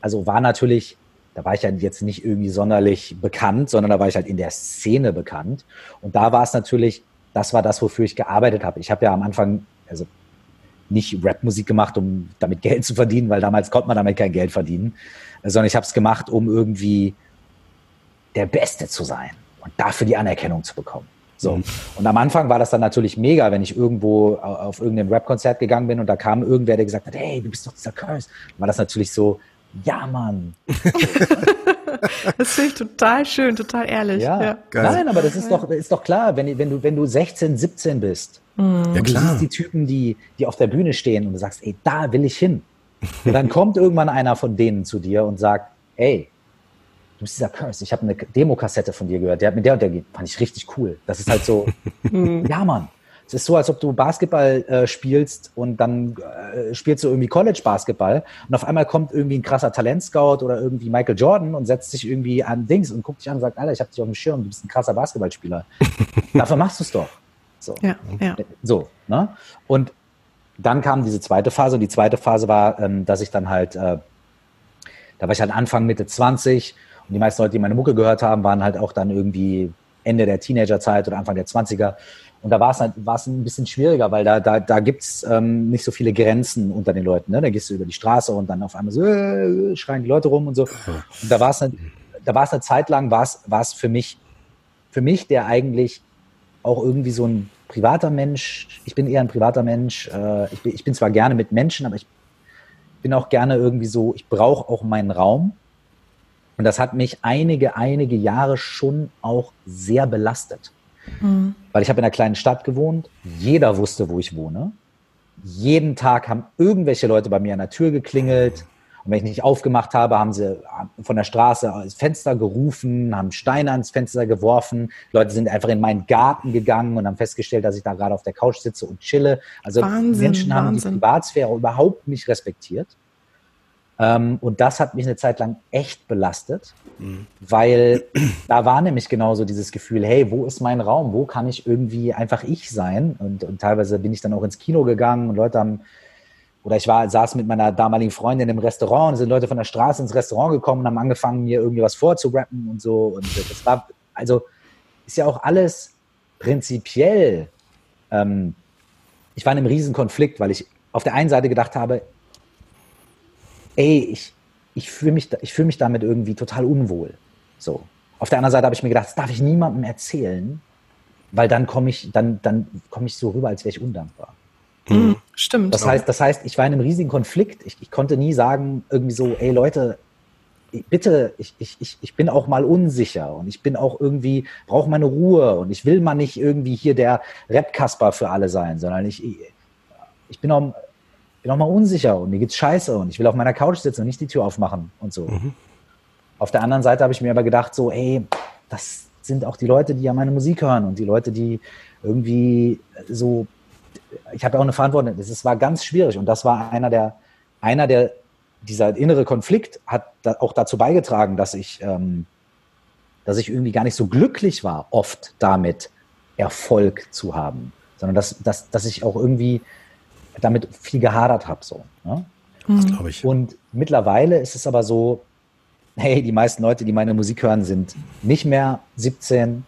also war natürlich, da war ich ja jetzt nicht irgendwie sonderlich bekannt, sondern da war ich halt in der Szene bekannt. Und da war es natürlich, das war das, wofür ich gearbeitet habe. Ich habe ja am Anfang, also nicht Rapmusik gemacht, um damit Geld zu verdienen, weil damals konnte man damit kein Geld verdienen, sondern ich habe es gemacht, um irgendwie der Beste zu sein und dafür die Anerkennung zu bekommen. So. Mhm. Und am Anfang war das dann natürlich mega, wenn ich irgendwo auf irgendein Rap-Konzert gegangen bin und da kam irgendwer, der gesagt hat, hey, du bist doch dieser Curse. Dann war das natürlich so, ja, Mann. [laughs] das finde ich total schön, total ehrlich. Ja. ja. Nein, aber das ist doch, ist doch klar, wenn, wenn, du, wenn du 16, 17 bist mhm. ja, und du siehst die Typen, die, die auf der Bühne stehen und du sagst, ey, da will ich hin. Und dann kommt irgendwann einer von denen zu dir und sagt, ey, du bist dieser Curse, ich habe eine Demokassette von dir gehört, der hat mit der und der geht, fand ich richtig cool. Das ist halt so, [laughs] ja Mann. Es ist so, als ob du Basketball äh, spielst und dann äh, spielst du irgendwie College-Basketball und auf einmal kommt irgendwie ein krasser Talentscout oder irgendwie Michael Jordan und setzt sich irgendwie an Dings und guckt dich an und sagt, Alter, ich hab dich auf dem Schirm, du bist ein krasser Basketballspieler. [laughs] Dafür machst du es doch. So. Ja, ja. So, ne? Und dann kam diese zweite Phase und die zweite Phase war, ähm, dass ich dann halt, äh, da war ich halt Anfang, Mitte 20 und die meisten Leute, die meine Mucke gehört haben, waren halt auch dann irgendwie Ende der Teenagerzeit oder Anfang der 20er. Und da war es halt, war es ein bisschen schwieriger, weil da, da, da gibt es ähm, nicht so viele Grenzen unter den Leuten. Ne? Da gehst du über die Straße und dann auf einmal so äh, schreien die Leute rum und so. Und da war es da war es eine Zeit lang, war es, war es für mich, für mich, der eigentlich auch irgendwie so ein privater Mensch, ich bin eher ein privater Mensch, äh, ich, bin, ich bin zwar gerne mit Menschen, aber ich bin auch gerne irgendwie so, ich brauche auch meinen Raum. Und das hat mich einige, einige Jahre schon auch sehr belastet. Mhm. Weil ich habe in einer kleinen Stadt gewohnt, jeder wusste, wo ich wohne. Jeden Tag haben irgendwelche Leute bei mir an der Tür geklingelt. Und wenn ich nicht aufgemacht habe, haben sie von der Straße ans Fenster gerufen, haben Steine ans Fenster geworfen. Leute sind einfach in meinen Garten gegangen und haben festgestellt, dass ich da gerade auf der Couch sitze und chille. Also Wahnsinn, Menschen haben Wahnsinn. die Privatsphäre überhaupt nicht respektiert. Ähm, und das hat mich eine Zeit lang echt belastet, mhm. weil da war nämlich genauso dieses Gefühl, hey, wo ist mein Raum? Wo kann ich irgendwie einfach ich sein? Und, und teilweise bin ich dann auch ins Kino gegangen und Leute haben, oder ich war, saß mit meiner damaligen Freundin im Restaurant und sind Leute von der Straße ins Restaurant gekommen und haben angefangen, mir irgendwie was vorzurappen und so. Und das war, also ist ja auch alles prinzipiell, ähm, ich war in einem riesen Konflikt, weil ich auf der einen Seite gedacht habe, ey, ich, ich fühle mich, ich fühl mich damit irgendwie total unwohl. So. Auf der anderen Seite habe ich mir gedacht, das darf ich niemandem erzählen, weil dann komme ich, dann, dann komme ich so rüber, als wäre ich undankbar. Mhm. Stimmt. Das heißt, das heißt, ich war in einem riesigen Konflikt. Ich, ich konnte nie sagen, irgendwie so, ey Leute, bitte, ich, ich, ich, ich bin auch mal unsicher und ich bin auch irgendwie, brauche meine Ruhe und ich will mal nicht irgendwie hier der Rap-Kasper für alle sein, sondern ich, ich bin auch, bin auch mal unsicher und mir geht's scheiße und ich will auf meiner Couch sitzen und nicht die Tür aufmachen und so. Mhm. Auf der anderen Seite habe ich mir aber gedacht, so, ey, das sind auch die Leute, die ja meine Musik hören und die Leute, die irgendwie so, ich habe ja auch eine Verantwortung. Es war ganz schwierig und das war einer der, einer der, dieser innere Konflikt hat da auch dazu beigetragen, dass ich, ähm, dass ich irgendwie gar nicht so glücklich war, oft damit Erfolg zu haben, sondern dass, dass, dass ich auch irgendwie damit viel gehadert habe. So, ne? Das glaube ich. Und mittlerweile ist es aber so, hey, die meisten Leute, die meine Musik hören, sind nicht mehr 17.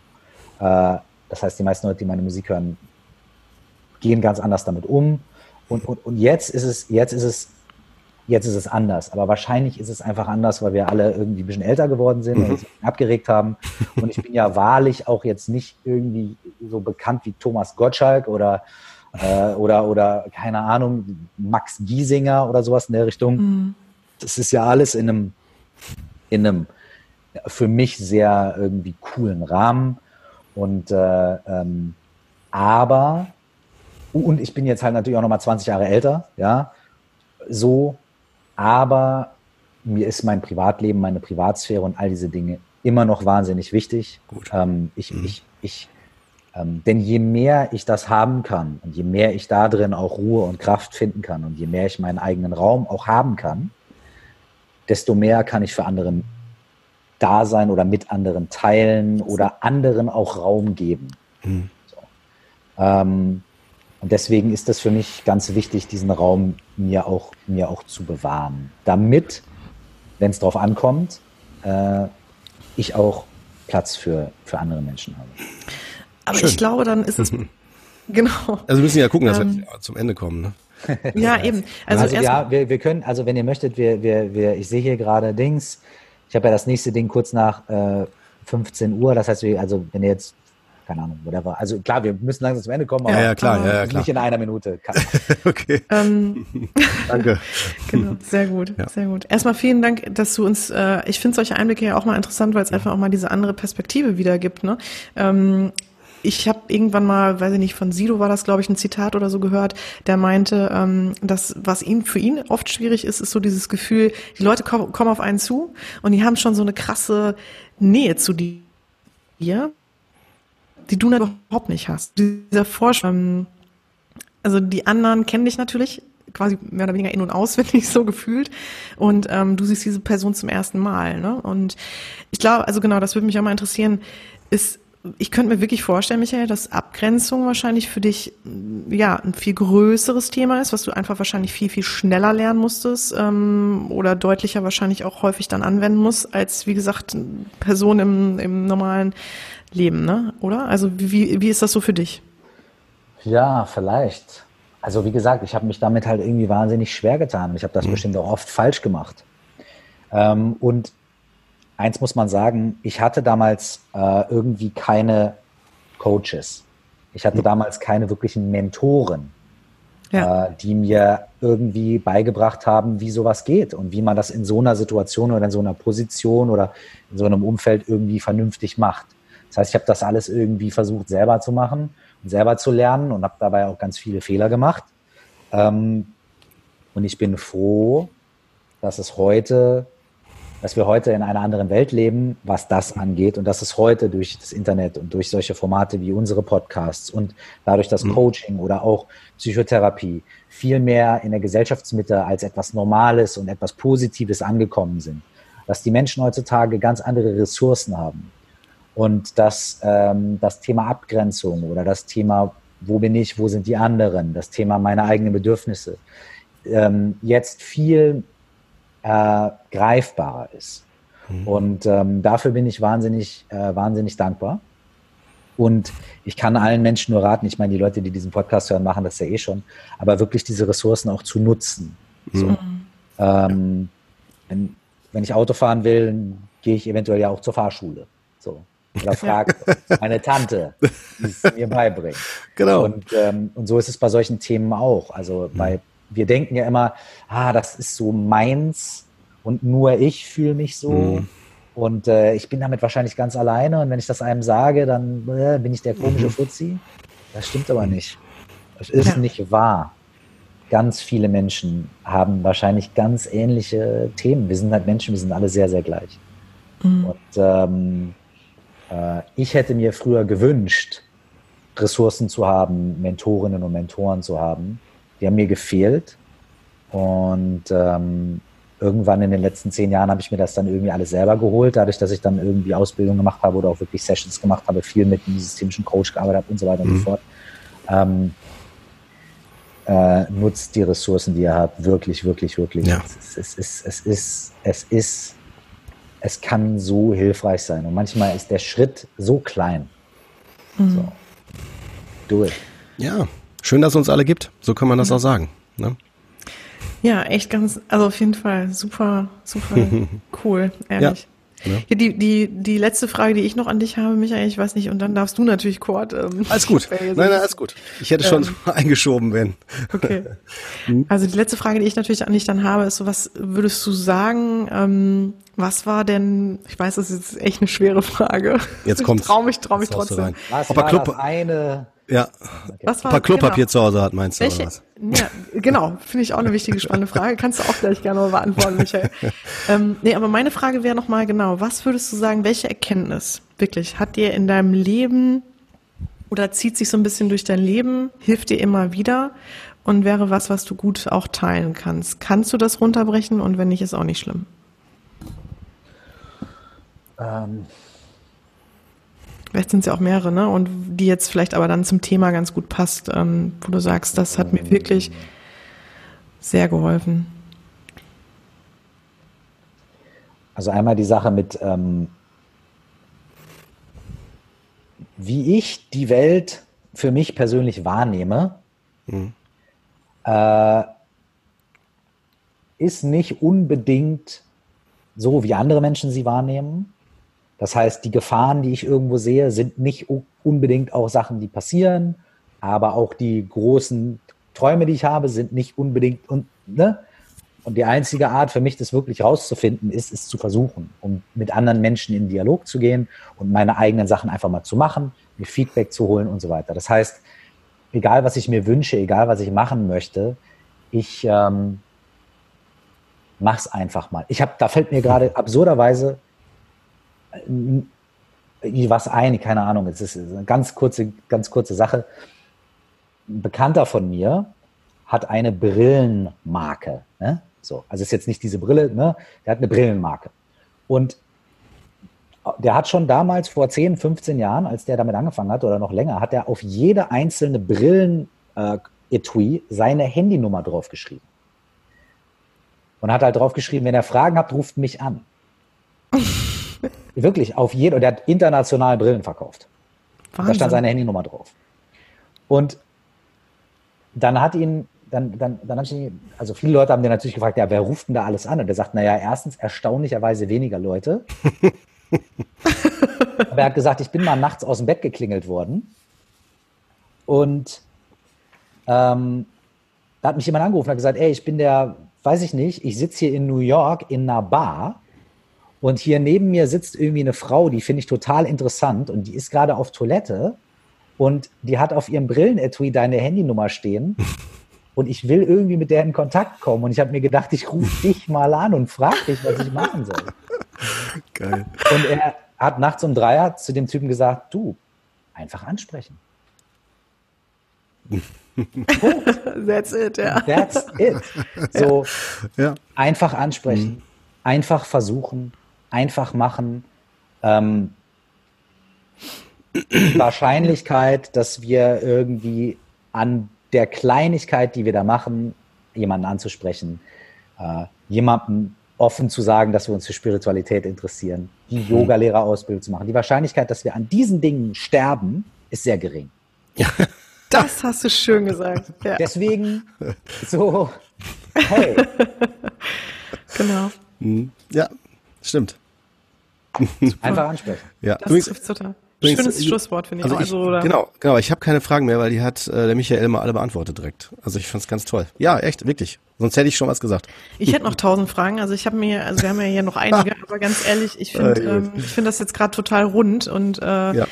Äh, das heißt, die meisten Leute, die meine Musik hören, gehen ganz anders damit um. Und, und, und jetzt ist es, jetzt ist es, jetzt ist es anders. Aber wahrscheinlich ist es einfach anders, weil wir alle irgendwie ein bisschen älter geworden sind mhm. und abgeregt haben. Und ich bin ja wahrlich auch jetzt nicht irgendwie so bekannt wie Thomas Gottschalk oder äh, oder, oder keine Ahnung, Max Giesinger oder sowas in der Richtung. Mhm. Das ist ja alles in einem, in einem für mich sehr irgendwie coolen Rahmen. Und äh, ähm, aber, und ich bin jetzt halt natürlich auch nochmal 20 Jahre älter, ja, so, aber mir ist mein Privatleben, meine Privatsphäre und all diese Dinge immer noch wahnsinnig wichtig. Gut. Ähm, ich, mhm. ich, ich ähm, denn je mehr ich das haben kann und je mehr ich da drin auch Ruhe und Kraft finden kann und je mehr ich meinen eigenen Raum auch haben kann, desto mehr kann ich für andere da sein oder mit anderen teilen oder anderen auch Raum geben. Mhm. So. Ähm, und deswegen ist das für mich ganz wichtig, diesen Raum mir auch, mir auch zu bewahren. Damit, wenn es darauf ankommt, äh, ich auch Platz für, für andere Menschen habe. Aber Schön. ich glaube, dann ist es [laughs] genau. Also wir müssen ja gucken, dass ähm, wir zum Ende kommen. Ne? [laughs] ja, eben. Also, also ja, wir, wir können, also wenn ihr möchtet, wir, wir, wir, ich sehe hier gerade Dings. Ich habe ja das nächste Ding kurz nach äh, 15 Uhr. Das heißt, wir, also wenn ihr jetzt keine Ahnung, whatever. Also klar, wir müssen langsam zum Ende kommen, aber ja, ja, klar, ja, ja, klar. nicht in einer Minute. [laughs] okay. Ähm, Danke. genau, sehr gut, ja. sehr gut. Erstmal vielen Dank, dass du uns, äh, ich finde solche Einblicke ja auch mal interessant, weil es einfach auch mal diese andere Perspektive wiedergibt. Ne? Ähm, ich habe irgendwann mal, weiß ich nicht, von Sido war das, glaube ich, ein Zitat oder so gehört, der meinte, ähm, dass was ihn für ihn oft schwierig ist, ist so dieses Gefühl, die Leute kommen, kommen auf einen zu und die haben schon so eine krasse Nähe zu dir die du überhaupt nicht hast. Dieser Vorschlag, ähm, also die anderen kennen dich natürlich quasi mehr oder weniger in- und auswendig [laughs] so gefühlt und ähm, du siehst diese Person zum ersten Mal. Ne? Und ich glaube, also genau, das würde mich auch mal interessieren, ist ich könnte mir wirklich vorstellen, Michael, dass Abgrenzung wahrscheinlich für dich ja ein viel größeres Thema ist, was du einfach wahrscheinlich viel, viel schneller lernen musstest ähm, oder deutlicher wahrscheinlich auch häufig dann anwenden musst, als wie gesagt, Person im, im normalen leben, ne? Oder? Also wie, wie ist das so für dich? Ja, vielleicht. Also wie gesagt, ich habe mich damit halt irgendwie wahnsinnig schwer getan. Ich habe das mhm. bestimmt auch oft falsch gemacht. Ähm, und eins muss man sagen, ich hatte damals äh, irgendwie keine Coaches. Ich hatte damals keine wirklichen Mentoren, ja. äh, die mir irgendwie beigebracht haben, wie sowas geht und wie man das in so einer Situation oder in so einer Position oder in so einem Umfeld irgendwie vernünftig macht. Das heißt, ich habe das alles irgendwie versucht selber zu machen und selber zu lernen und habe dabei auch ganz viele Fehler gemacht. Ähm, und ich bin froh, dass es heute, dass wir heute in einer anderen Welt leben, was das angeht und dass es heute durch das Internet und durch solche Formate wie unsere Podcasts und dadurch das mhm. Coaching oder auch Psychotherapie viel mehr in der Gesellschaftsmitte als etwas Normales und etwas Positives angekommen sind. Dass die Menschen heutzutage ganz andere Ressourcen haben und dass ähm, das Thema Abgrenzung oder das Thema, wo bin ich, wo sind die anderen, das Thema meine eigenen Bedürfnisse, ähm, jetzt viel äh, greifbarer ist. Mhm. Und ähm, dafür bin ich wahnsinnig, äh, wahnsinnig dankbar. Und ich kann allen Menschen nur raten, ich meine, die Leute, die diesen Podcast hören, machen das ja eh schon, aber wirklich diese Ressourcen auch zu nutzen. Mhm. So. Ähm, wenn, wenn ich Auto fahren will, gehe ich eventuell ja auch zur Fahrschule. So. Oder [laughs] fragt meine Tante, die es mir beibringt. Genau. Und, ähm, und so ist es bei solchen Themen auch. Also bei, mhm. Wir denken ja immer, ah, das ist so meins und nur ich fühle mich so. Mhm. Und äh, ich bin damit wahrscheinlich ganz alleine. Und wenn ich das einem sage, dann äh, bin ich der komische mhm. Fuzzi. Das stimmt aber nicht. Das ist ja. nicht wahr. Ganz viele Menschen haben wahrscheinlich ganz ähnliche Themen. Wir sind halt Menschen, wir sind alle sehr, sehr gleich. Mhm. Und ähm, äh, ich hätte mir früher gewünscht, Ressourcen zu haben, Mentorinnen und Mentoren zu haben. Die haben mir gefehlt. Und ähm, irgendwann in den letzten zehn Jahren habe ich mir das dann irgendwie alles selber geholt, dadurch, dass ich dann irgendwie Ausbildung gemacht habe oder auch wirklich Sessions gemacht habe, viel mit einem systemischen Coach gearbeitet habe und so weiter mhm. und so mhm. fort. Ähm, äh, nutzt die Ressourcen, die ihr habt, wirklich, wirklich, wirklich. Ja. Es, es, es, es, ist, es ist es kann so hilfreich sein. Und manchmal ist der Schritt so klein. Mhm. So. Do it. Ja, schön, dass es uns alle gibt. So kann man das mhm. auch sagen. Ne? Ja, echt ganz, also auf jeden Fall super, super [laughs] cool, ehrlich. Ja. Ja. ja. die, die, die letzte Frage, die ich noch an dich habe, Michael, ich weiß nicht, und dann darfst du natürlich, Kurt. Ähm, [laughs] alles gut. Nein, nein, alles gut. Ich hätte schon ähm, [laughs] eingeschoben, wenn. Okay. Hm? Also die letzte Frage, die ich natürlich an dich dann habe, ist so, was würdest du sagen, ähm, was war denn, ich weiß, das ist jetzt echt eine schwere Frage. Jetzt kommt. Trau mich, trau mich trotzdem. Was Ob war Club, das eine ja. Was war, Ob er Klopapier genau. zu Hause hat, meinst du? Welche, oder was? Ja, genau. Finde ich auch eine wichtige, spannende Frage. Kannst du auch gleich gerne mal beantworten, Michael. [laughs] ähm, nee, aber meine Frage wäre nochmal genau, was würdest du sagen, welche Erkenntnis wirklich hat dir in deinem Leben oder zieht sich so ein bisschen durch dein Leben, hilft dir immer wieder und wäre was, was du gut auch teilen kannst? Kannst du das runterbrechen und wenn nicht, ist auch nicht schlimm? Ähm. Vielleicht sind es ja auch mehrere, ne? Und die jetzt vielleicht aber dann zum Thema ganz gut passt, ähm, wo du sagst, das hat mir wirklich sehr geholfen. Also einmal die Sache mit, ähm, wie ich die Welt für mich persönlich wahrnehme, mhm. äh, ist nicht unbedingt so, wie andere Menschen sie wahrnehmen. Das heißt, die Gefahren, die ich irgendwo sehe, sind nicht unbedingt auch Sachen, die passieren, aber auch die großen Träume, die ich habe, sind nicht unbedingt und ne? Und die einzige Art für mich, das wirklich rauszufinden, ist, es zu versuchen, um mit anderen Menschen in Dialog zu gehen und meine eigenen Sachen einfach mal zu machen, mir Feedback zu holen und so weiter. Das heißt, egal was ich mir wünsche, egal was ich machen möchte, ich ähm, mach's einfach mal. Ich habe, da fällt mir gerade [laughs] absurderweise was ein, keine Ahnung, es ist eine ganz kurze, ganz kurze Sache. Ein Bekannter von mir hat eine Brillenmarke. Ne? So, also ist jetzt nicht diese Brille, ne? Der hat eine Brillenmarke. Und der hat schon damals vor 10, 15 Jahren, als der damit angefangen hat oder noch länger, hat er auf jede einzelne Brillen-Etui äh, seine Handynummer draufgeschrieben. Und hat halt draufgeschrieben, wenn ihr Fragen habt, ruft mich an. [laughs] [laughs] Wirklich, auf jede, und der hat international Brillen verkauft. Da stand seine Handynummer drauf. Und dann hat ihn, dann, dann, dann habe ich ihn, also viele Leute haben den natürlich gefragt, ja, wer ruft denn da alles an? Und er sagt, naja, erstens erstaunlicherweise weniger Leute. [laughs] Aber er hat gesagt, ich bin mal nachts aus dem Bett geklingelt worden. Und ähm, da hat mich jemand angerufen und hat gesagt, ey, ich bin der, weiß ich nicht, ich sitze hier in New York in einer Bar und hier neben mir sitzt irgendwie eine Frau, die finde ich total interessant und die ist gerade auf Toilette und die hat auf ihrem Brillenetui deine Handynummer stehen. [laughs] Und ich will irgendwie mit der in Kontakt kommen. Und ich habe mir gedacht, ich rufe [laughs] dich mal an und frage dich, was ich machen soll. Geil. Und er hat nachts um drei zu dem Typen gesagt, du, einfach ansprechen. [laughs] That's it, ja. That's it. So ja. einfach ansprechen, mhm. einfach versuchen, einfach machen. Ähm, Wahrscheinlichkeit, dass wir irgendwie an der Kleinigkeit, die wir da machen, jemanden anzusprechen, äh, jemandem offen zu sagen, dass wir uns für Spiritualität interessieren, die mhm. Yoga-Lehrerausbildung zu machen. Die Wahrscheinlichkeit, dass wir an diesen Dingen sterben, ist sehr gering. Ja. [laughs] Das hast du schön gesagt. Ja. Deswegen [laughs] so, hey. [laughs] Genau. Mhm. Ja, stimmt. [laughs] Einfach ansprechen. Ja, das trifft total. Übrigens, Schönes Schlusswort, finde ich. Also, ich also, genau, genau. Ich habe keine Fragen mehr, weil die hat äh, der Michael mal alle beantwortet direkt. Also ich fand's ganz toll. Ja, echt, wirklich. Sonst hätte ich schon was gesagt. Ich hätte noch tausend Fragen. Also ich habe mir, also wir haben ja hier noch einige, [laughs] aber ganz ehrlich, ich finde, äh, ähm, ich finde das jetzt gerade total rund und äh, ja.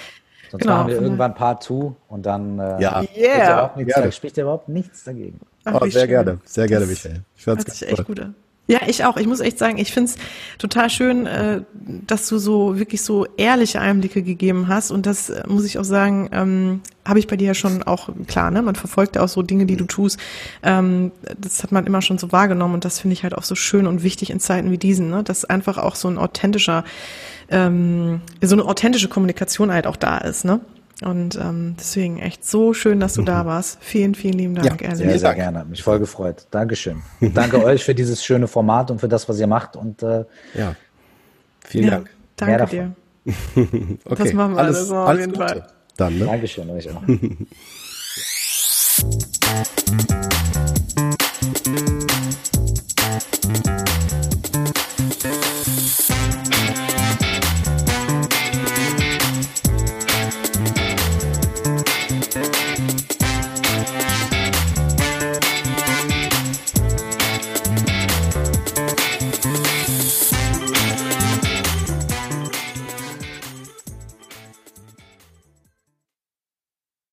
Sonst genau, machen wir irgendwann Part 2 und dann äh, ja. yeah. nichts, spricht ja überhaupt nichts dagegen. Ach, oh, sehr schön. gerne, sehr gerne, Michael. Ich fand's Hört sich echt gut an. Ja, ich auch. Ich muss echt sagen, ich find's total schön, äh, dass du so wirklich so ehrliche Einblicke gegeben hast. Und das äh, muss ich auch sagen, ähm, habe ich bei dir ja schon auch klar, ne? Man verfolgt ja auch so Dinge, die du tust. Ähm, das hat man immer schon so wahrgenommen und das finde ich halt auch so schön und wichtig in Zeiten wie diesen, ne? Dass einfach auch so ein authentischer, ähm, so eine authentische Kommunikation halt auch da ist, ne? Und ähm, deswegen echt so schön, dass du mhm. da warst. Vielen, vielen lieben Dank, ja. Sehr, sehr gerne. Mich voll gefreut. Dankeschön. Danke euch für dieses schöne Format und für das, was ihr macht. Und äh, ja, vielen ja, Dank. Danke dir. [laughs] okay. Das machen wir alles, alles, auf jeden Gute. Fall. Dann, ne? Dankeschön euch auch. [laughs]